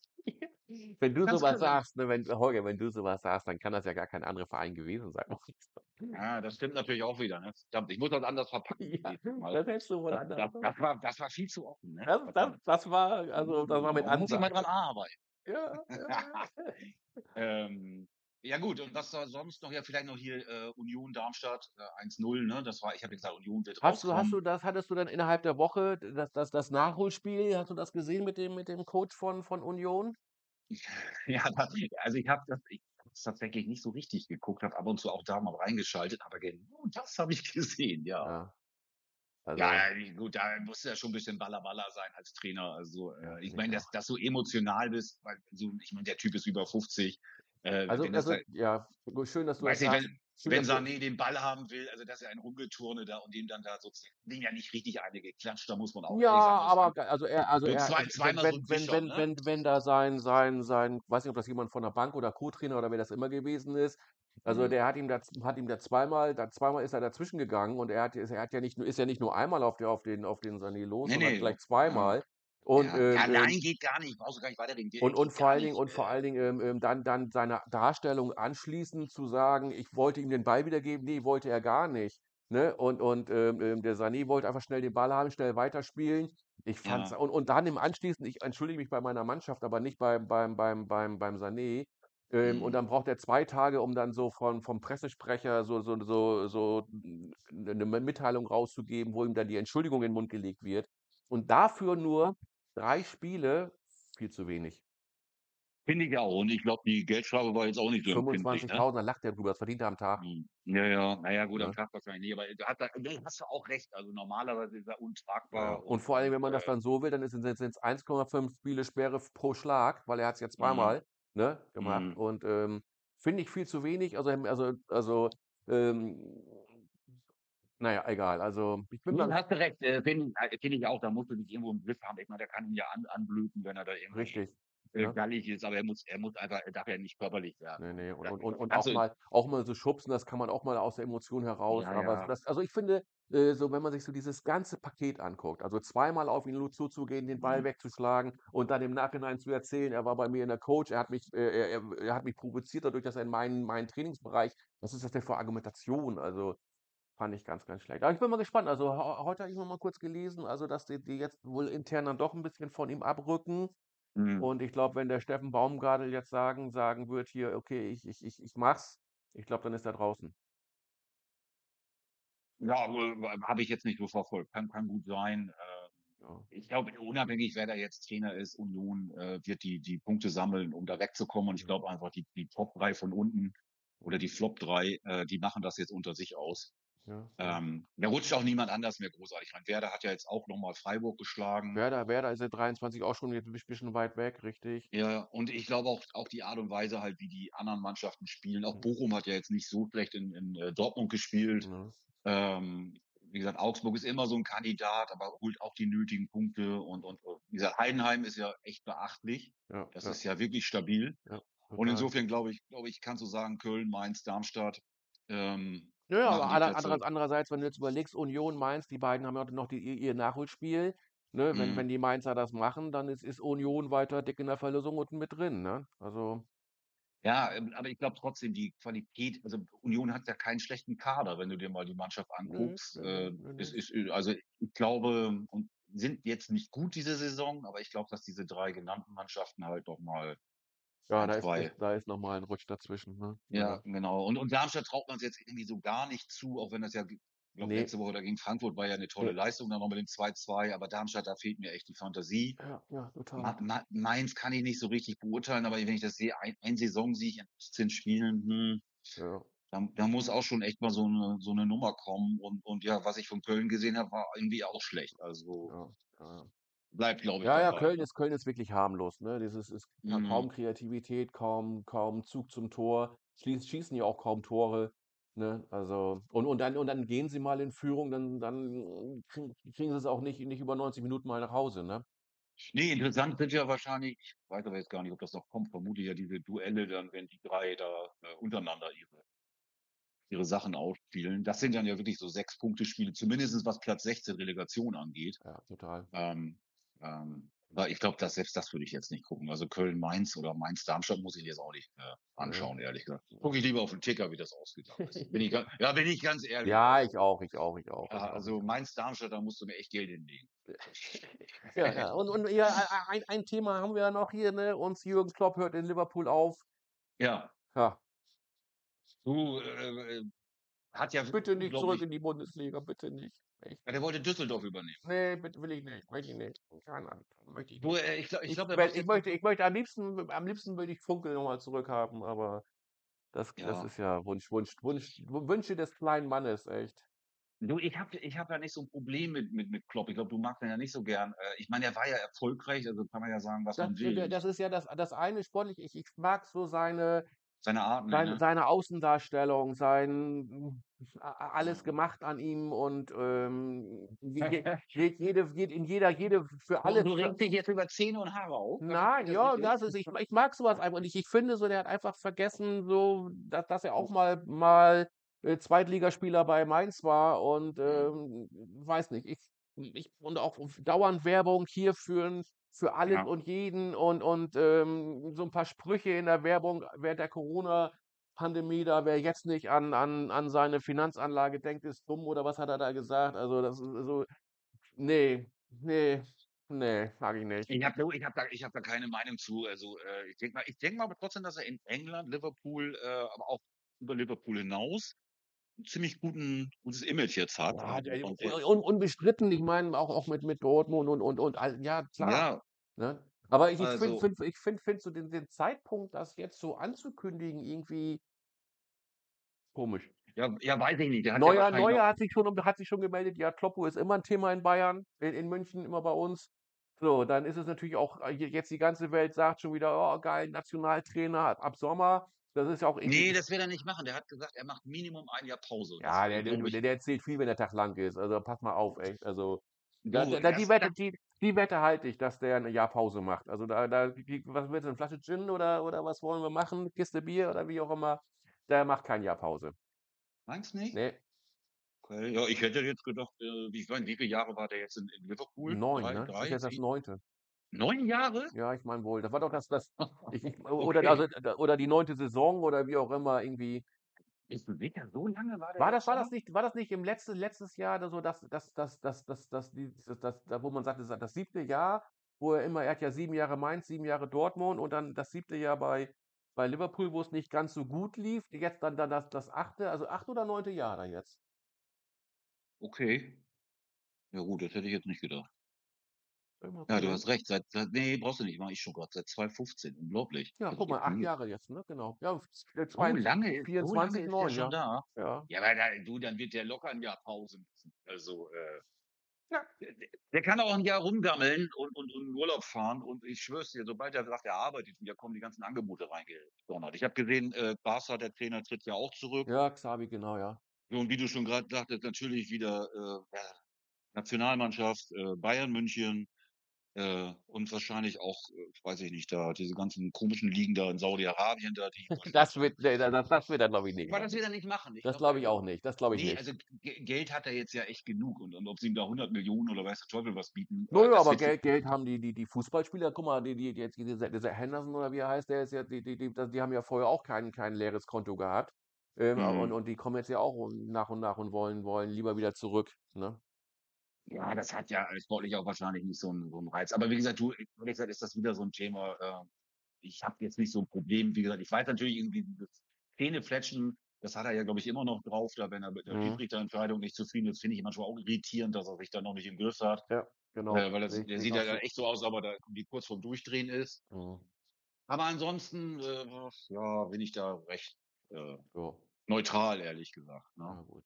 Wenn du Ganz so was korrekt. sagst, ne, wenn Holger, wenn du so was sagst, dann kann das ja gar kein anderer Verein gewesen sein. Ja, das stimmt natürlich auch wieder, ne? Ich muss das anders verpacken Ja, das hättest du wohl Das anders das das war das war viel zu offen, ne? Das das das war also, das war mit Da muss ich mal dran arbeiten. Ja. Ähm, ja gut, und was war sonst noch? Ja, vielleicht noch hier, äh, Union Darmstadt, äh, 1:0, ne? Das war ich habe gesagt, Union wird Hast du hast du das hattest du dann innerhalb der Woche das das das Nachholspiel hast du das gesehen mit dem mit dem Coach von von Union? Ja, da also, ich habe das ich tatsächlich nicht so richtig geguckt, habe ab und zu auch da mal reingeschaltet, aber genau das habe ich gesehen, ja. Ja. Ja, Also ja, gut, da musst du ja schon 'n bisschen Balla Balla sein als Trainer. Also, Ja, äh, ich meine, dass dass du emotional bist, weil so ich meine, der Typ ist über 50. Äh, Also das also, da ja, schön, dass du das weiß nicht, sagst. wenn Schön, wenn dass Sané den Ball haben will, also, das ist ja ein Rumgeturne da und dem dann da sozusagen dem ja nicht richtig eine geklatscht, da muss man auch Ja, sagen, das aber also, er also, so er zwei wenn zweimal so wenn 'n wenn wenn ne? wenn wenn da sein sein sein weiß nicht, ob das jemand von der Bank oder Co-Trainer oder wer das immer gewesen ist. Also, Mhm. der hat ihm da hat ihm da zweimal da zweimal ist er dazwischen gegangen und er hat er hat ja nicht nur ist ja nicht nur einmal auf der auf den auf den Sané los, Ne, sondern ne, gleich ja. Und, Ja, ähm, ja, ähm nein, geht gar nicht. Brauchst du gar nicht weiterreden. und und vor allen Dingen und vor allen Dingen, ähm, ähm, dann dann seine Darstellung anschließend zu sagen: „Ich wollte ihm den Ball wiedergeben.“ Ne, wollte er gar nicht, ne? Und und, ähm, ähm, der Sané wollte einfach schnell den Ball haben, schnell weiterspielen. Ich fand's Ja. und und dann im anschließend ich entschuldige mich bei meiner Mannschaft, aber nicht beim beim beim beim beim Sané. Ähm, und Mhm. dann braucht er 2 Tage, um dann so von vom Pressesprecher so so so so 'ne 'ne Mitteilung rauszugeben, wo ihm dann die Entschuldigung in 'n Mund gelegt wird. Und dafür nur, 3 Spiele, viel zu wenig. Finde ich auch. Und ich glaube, die Geldstrafe war jetzt auch nicht so empfindlich, ne? 25.000, da lacht der drüber, das verdient er am Tag. Mhm. Ja, ja. Na ja, gut, am Ne? Tag wahrscheinlich nicht, aber da hat er ne, hast du auch recht. Also, normalerweise ist er Ja. untragbar Und vor allem, wenn man das äh dann so will, dann ist sind sind's 1,5 Spiele Sperre pro Schlag, weil er hat's ja Mhm. zweimal, ne, gemacht. Mhm. Und, ähm, finde ich viel zu wenig. Also, also also, ähm, na ja, egal. Also, ich bin Ne, mal hast du recht. Äh, finde äh, finde ich auch, da musst du dich irgendwo im Griff haben. Ich meine, der kann ihn ja an anblöken, wenn er da irgendwie, Richtig, äh, ne? gallig ist, aber er muss er muss einfach er darf ja nicht körperlich werden. Ne, ne. Und und und und auch du mal auch mal so schubsen, das kann man auch mal aus der Emotion heraus. Ja, Aber ja. das also, ich finde, äh, so wenn man sich so dieses ganze Paket anguckt, also, zweimal auf ihn zuzugehen, den Ball Mhm. wegzuschlagen und dann im Nachhinein zu erzählen, er war bei mir in der Coach, er hat mich äh, er er hat mich provoziert dadurch, dass er in meinen meinen Trainingsbereich was ist das denn für Argumentation? Also, fand ich ganz, ganz schlecht. Aber ich bin mal gespannt. Also, heu heute habe ich noch mal kurz gelesen, also, dass die die jetzt wohl intern dann doch 'n bisschen von ihm abrücken. Mhm. Und ich glaube, wenn der Steffen Baumgartel jetzt sagen sagen wird: „Hier, okay, ich ich ich ich mache es“, ich glaube, dann ist er draußen. Ja, habe ich jetzt nicht so verfolgt. Kann kann gut sein. Ähm, Ja. ich glaube, unabhängig, wer da jetzt Trainer ist, Union, äh, wird die die Punkte sammeln, um da wegzukommen. Und ich glaube einfach, die die Top 3 von unten oder die Flop 3, äh, die machen das jetzt unter sich aus. Ja, ja. Ähm, da rutscht auch niemand anders mehr großartig rein. Werder hat ja jetzt auch noch mal Freiburg geschlagen. Werder Werder ist seit 23 auch schon jetzt 'n bisschen weit weg, richtig. Ja, und ich glaube auch auch die Art und Weise halt, wie die anderen Mannschaften spielen. Auch. Bochum hat ja jetzt nicht so schlecht in in, äh, Dortmund gespielt. Ne? Ähm, wie gesagt, Augsburg ist immer so 'n Kandidat, aber holt auch die nötigen Punkte und und und wie gesagt, Heidenheim ist ja echt beachtlich. Ja, Das ja. ist ja wirklich stabil. Ja, Und insofern glaube ich glaube ich, kannst du sagen, Köln, Mainz, Darmstadt, ähm, Machen aber Plätze. anderer andererseits, wenn du jetzt überlegst, Union, Mainz, die beiden haben ja noch die ihr Nachholspiel, ne? Wenn wenn Mhm. die Mainzer das machen, dann ist ist Union weiter dick in der Verlosung unten mit drin, ne? Also Ja, ähm, aber ich glaube trotzdem, die Qualität also, Union hat ja keinen schlechten Kader, wenn du dir mal die Mannschaft anguckst. ne, Äh, ne. ist äh, also, ich glaube und sind jetzt nicht gut diese Saison, aber ich glaube, dass diese 3 genannten Mannschaften halt noch mal Ja, 1, da ist 2 ist da ist noch mal 'n Rutsch dazwischen, ne? Ja, Ja. genau. Und und Darmstadt traut man's jetzt irgendwie so gar nicht zu, auch wenn das ja glaube, Ne. letzte Woche da gegen Frankfurt war ja 'ne tolle Ne. Leistung dann noch mit dem 2:2, aber Darmstadt, da fehlt mir echt die Fantasie. Ja, ja, Ma total. Ma Mainz kann ich nicht so richtig beurteilen, aber wenn ich das sehe, ein ein Saisonsieg in 18 Spielen, hm, Ja. da da muss auch schon echt mal so 'ne so 'ne Nummer kommen. Und und ja, was ich von Köln gesehen habe, war irgendwie auch schlecht. Also ja, ja. Bleibt, glaube ich, Ja, ja, Köln ist Köln ist wirklich harmlos, ne? Dieses ist ka kaum Mhm. Kreativität, kaum kaum Zug zum Tor, schieß schießen ja auch kaum Tore, ne? Also und und dann und dann gehen sie mal in Führung, dann dann kriegen kriegen sie's auch nicht nicht über 90 Minuten mal nach Hause, ne? Ne, interessant sind ja wahrscheinlich ich weiß aber jetzt gar nicht, ob das noch kommt, vermute ja diese Duelle dann, wenn die 3 da, äh, untereinander ihre ihre Sachen ausspielen. Das sind dann ja wirklich so 6-Punkte-Spiele, zumindest was Platz 16 Relegation angeht. Ja, total. Ähm, ähm, ich glaube, dass selbst das würde ich jetzt nicht gucken. Also, Köln-Mainz oder Mainz-Darmstadt muss ich jetzt auch nicht, äh, Ne. anschauen, ehrlich gesagt. Gucke ich lieber auf 'n Ticker, wie das ausgegangen ist. Bin ich ga ja, bin ich ganz ehrlich. Ja, ich auch, ich auch, ich auch, ich Ja, also, ich. Mainz-Darmstadt, da musst du mir echt Geld hinlegen. Ja, ja. Und und ja, ei ei ein Thema haben wir ja noch hier, ne? Uns Jürgen Klopp hört in Liverpool auf. Ja. Ja. Du, äh, äh, hat ja Bitte nicht zurück unglaublich in die Bundesliga, bitte nicht. Echt. Ja, der wollte Düsseldorf übernehmen. Ne, bitte will ich nicht, möchte ich nicht. Nein, nein, möchte ich Du, äh, ich ich Ich ich möchte ich möchte am liebsten am liebsten würde ich Funkel noch mal zurückhaben, aber das das Ja. ist ja Wunsch Wunsch Wunsch Wünsche des kleinen Mannes, echt. Du, ich habe ich habe ja nicht so 'n Problem mit mit mit Klopp. Ich glaube, du magst ihn ja nicht so gern. Äh, ich meine, er war ja erfolgreich, also kann man ja sagen, was Das man will. das ist ja das das eine sportlich ich ich mag so seine Seine Art seine ne? seine Außendarstellung, sein alles gemacht an ihm und, ähm, je je jede jede in jeder jede für alle du regst dich jetzt über Zähne und Haare auf? Nein, ich das ja, das ist ich ich mag so was einfach nicht. Ich finde so, der hat einfach vergessen, so, da dass er auch mal mal, äh, Zweitligaspieler bei Mainz war und, Mhm. ähm, weiß nicht, ich ich und auch dauernd Werbung hier für für alles Ja. und jeden und und, ähm, so 'n paar Sprüche in der Werbung während der Corona-Pandemie da: „Wer jetzt nicht an an an seine Finanzanlage denkt, ist dumm“, oder was hat er da gesagt? Also, das ist so ne, ne, ne, mag ich nicht. Ich habe ich habe da ich habe da keine Meinung zu. Also, äh, ich denke mal ich denke mal aber trotzdem, dass er in England, Liverpool, äh, aber auch über Liverpool hinaus 'n ziemlich guten gutes Image jetzt hat. Ja, Und der und der un unbestritten, ich meine auch auch mit mit Dortmund und und und ja, klar. Ja. Ne? Aber ich finde Also finde ich finde finde so den den Zeitpunkt, das jetzt so anzukündigen, irgendwie komisch. Ja ja, weiß ich nicht. Hat ja Neuer Neuer hat sich schon hat sich schon gemeldet. Ja, Kloppo ist immer 'n Thema in Bayern, in in München, immer bei uns. So, dann ist es natürlich auch äh, jetzt die ganze Welt sagt schon wieder: „Oh geil, Nationaltrainer ab Sommer.“ Das ist ja auch ich Ne, ich das wird er nicht machen. Der hat gesagt, er macht Minimum 1 Jahr Pause. Ja, der der der der erzählt viel, wenn der Tag lang ist. Also, pass mal auf, echt. Also, da da die Wette die die Wette halte ich, dass der 'n Jahr Pause macht. Also, da da was willst du, 'ne Flasche Gin oder oder was wollen wir machen? Kiste Bier oder wie auch immer. Der macht kein Jahr Pause. Meinst nicht? Ne. Okay, ja, ich hätte jetzt gedacht, äh, wie ich meine, wie viele Jahre war der jetzt in in Liverpool? 9, 3, ne? Ist 3, jetzt das 7? 9. 9 Jahre? Ja, ich meine wohl. Das war doch das das ich ich oder Okay. also oder die 9. Saison oder wie auch immer irgendwie. Bist du sicher, so lange war der War das war da? das nicht war das nicht im letzte letztes Jahr da so, dass dass dass dass dass die das das da wo man sagt, das das 7. Jahr, wo er immer er hat ja 7 Jahre Mainz, 7 Jahre Dortmund und dann das 7. Jahr bei bei Liverpool, wo es nicht ganz so gut lief. Jetzt dann dann das das 8., also 8. oder 9. Jahr dann jetzt. Okay. Ja gut, das hätte ich jetzt nicht gedacht. Mal Ja, du hast recht. Seit seit ne, brauchst du nicht, mache ich schon grad. Seit 2015. Unglaublich. Ja, Also guck mal, 8 gefühlt Jahre jetzt, ne? Genau. Ja, äh, So zwei lange ist so lange 24, ist der 9, schon ja. da? Ja. Ja, aber da du, dann wird der locker 'n Jahr Pause müssen. Also, äh Ja. der der kann auch 'n Jahr rumgammeln und und und in Urlaub fahren und ich schwöre es dir, sobald er sagt, er arbeitet, da kommen die ganzen Angebote reingedonnert. Ich habe gesehen, äh, Barca, der Trainer, tritt ja auch zurück. Ja, Xavi, genau, ja. So, und wie du schon grad sagtest, natürlich wieder, äh, ja, Nationalmannschaft, äh, Bayern München, äh, und wahrscheinlich auch, äh, weiß ich nicht, da diese ganzen komischen Ligen da in Saudi-Arabien da, die Das wird ne, das das wird er, glaube ich, nicht Aber das machen. wird er nicht machen. Ich Das glaube ich auch nicht. Das glaube ich ne, nicht. also Ge Geld hat er jetzt ja echt genug und und ob sie ihm da 100.000.000 oder weiß der Teufel was bieten, Na äh, aber Geld Geld haben die die die Fußballspieler. Guck mal, die die jetzt dieser dieser Henderson oder wie er heißt, der ist ja die die die die haben ja vorher auch kein kein leeres Konto gehabt. Ähm, und Mhm. und die kommen jetzt ja auch nach und nach und wollen wollen lieber wieder zurück, ne? Ja, das hat ja, sportlich auch wahrscheinlich nicht so 'n so 'n Reiz. Aber wie gesagt, du, ehrlich gesagt ist das wieder so 'n Thema, äh, ich habe jetzt nicht so 'n Problem. Wie gesagt, ich weiß natürlich irgendwie dieses Zähnefletschen, das hat er ja, glaube ich, immer noch drauf, da wenn er mit der Mhm. Schiedsrichterentscheidung nicht zufrieden ist, finde ich manchmal auch irritierend, dass er sich da noch nicht im Griff hat. Ja, genau. Äh, weil das der sieht ja so. echt so aus, als ob er da irgendwie kurz vorm Durchdrehen ist. Mhm. Aber ansonsten, äh, ja, bin ich da recht, äh, Ja. neutral, ehrlich gesagt, ne? Na gut.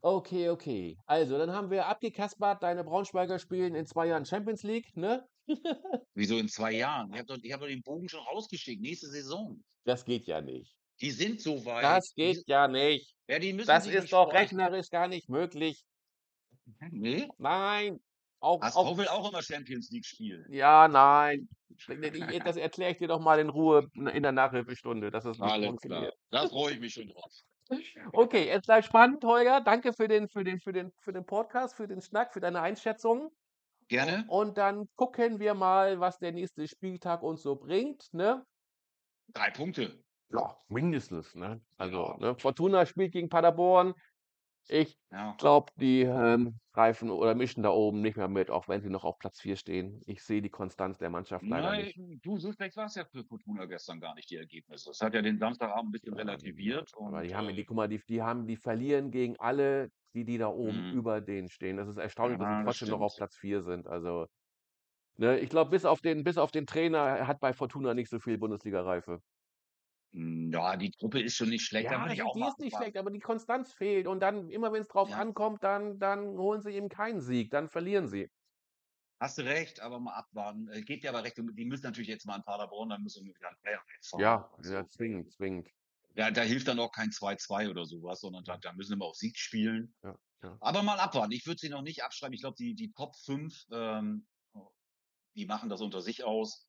Okay, okay. Also, dann haben wir abgekaspert, deine Braunschweiger spielen in 2 Jahren Champions League, ne? Wieso in 2 Jahren? Ich habe doch ich habe doch den Bogen schon rausgeschickt, nächste Saison. Das geht ja nicht. Die sind so weit. Das Die geht ja nicht. ja, die müssen Das ist doch rechnerisch gar nicht möglich. Ne? Nein. Auch HSV auch will auch immer Champions League spielen. Ja, nein. Das erkläre ich dir doch mal in Ruhe in der Nachhilfestunde, es nicht Alles klar. Da freue ich mich schon drauf. Okay, es bleibt spannend, Holger. Danke für den für den für den für den Podcast, für den Schnack, für deine Einschätzung. Gerne. Und dann gucken wir mal, was der nächste Spieltag uns so bringt, ne? 3 Punkte. Ja, mindestens, ne? Also, ne, Fortuna spielt gegen Paderborn. Ich Ja. glaube, die, ähm, greifen oder mischen da oben nicht mehr mit, auch wenn sie noch auf Platz 4 stehen. Ich sehe die Konstanz der Mannschaft leider nicht. Nein, du, so schlecht war's ja für Fortuna gestern gar nicht, die Ergebnisse. Das hat ja den Samstagabend 'n bisschen Ja, relativiert aber und, die haben die guck mal, die die haben die verlieren gegen alle, die die da oben Mhm. über denen stehen. Das ist erstaunlich, dass sie Ja, das trotzdem noch auf stimmt. Platz 4 sind. Also, ne, ich glaube, bis auf den bis auf den Trainer hat bei Fortuna nicht so viel Bundesliga-Reife. Hm, ja, die Truppe ist schon nicht schlecht, Ja, die die ist nicht schlecht, aber die Konstanz fehlt und dann immer wenn's drauf Ja. ankommt, dann dann holen sie eben keinen Sieg, dann verlieren sie. Hast du recht, aber mal abwarten. Äh, gebe dir aber recht, die müssen natürlich jetzt mal in Paderborn, dann müssen wir wieder 'n Dreier reinfahren. Ja, Also ja, zwingend, zwingend. Da da hilft dann auch kein 2-2 oder so was, sondern da da müssen wir auf Sieg spielen. Ja, ja. Aber mal abwarten. Ich würde sie noch nicht abschreiben. Ich glaube, die die Top 5, ähm, die machen das unter sich aus.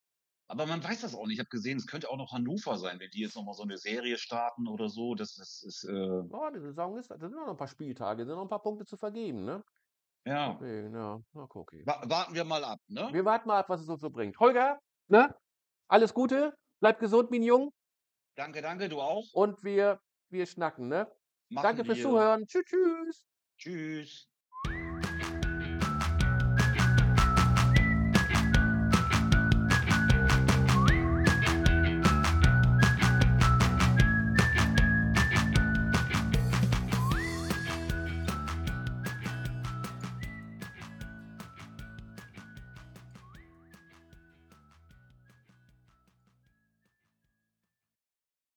Aber man weiß das auch nicht. Ich habe gesehen, es könnte auch noch Hannover sein, wenn die jetzt noch mal so 'ne Serie starten oder so. Das das ist, äh Ja, die Saison ist da sind noch 'n paar Spieltage, sind noch 'n paar Punkte zu vergeben, ne? Ja. Deswegen, ja. Na. Wa warten wir mal ab, ne? Wir warten mal ab, was es uns so bringt. Holger, ne? Alles Gute, bleib gesund, mein Jung. Danke, danke, du auch. Und wir wir schnacken, ne? Machen Danke fürs wir. Zuhören. Tschü tschüss. Tschüss.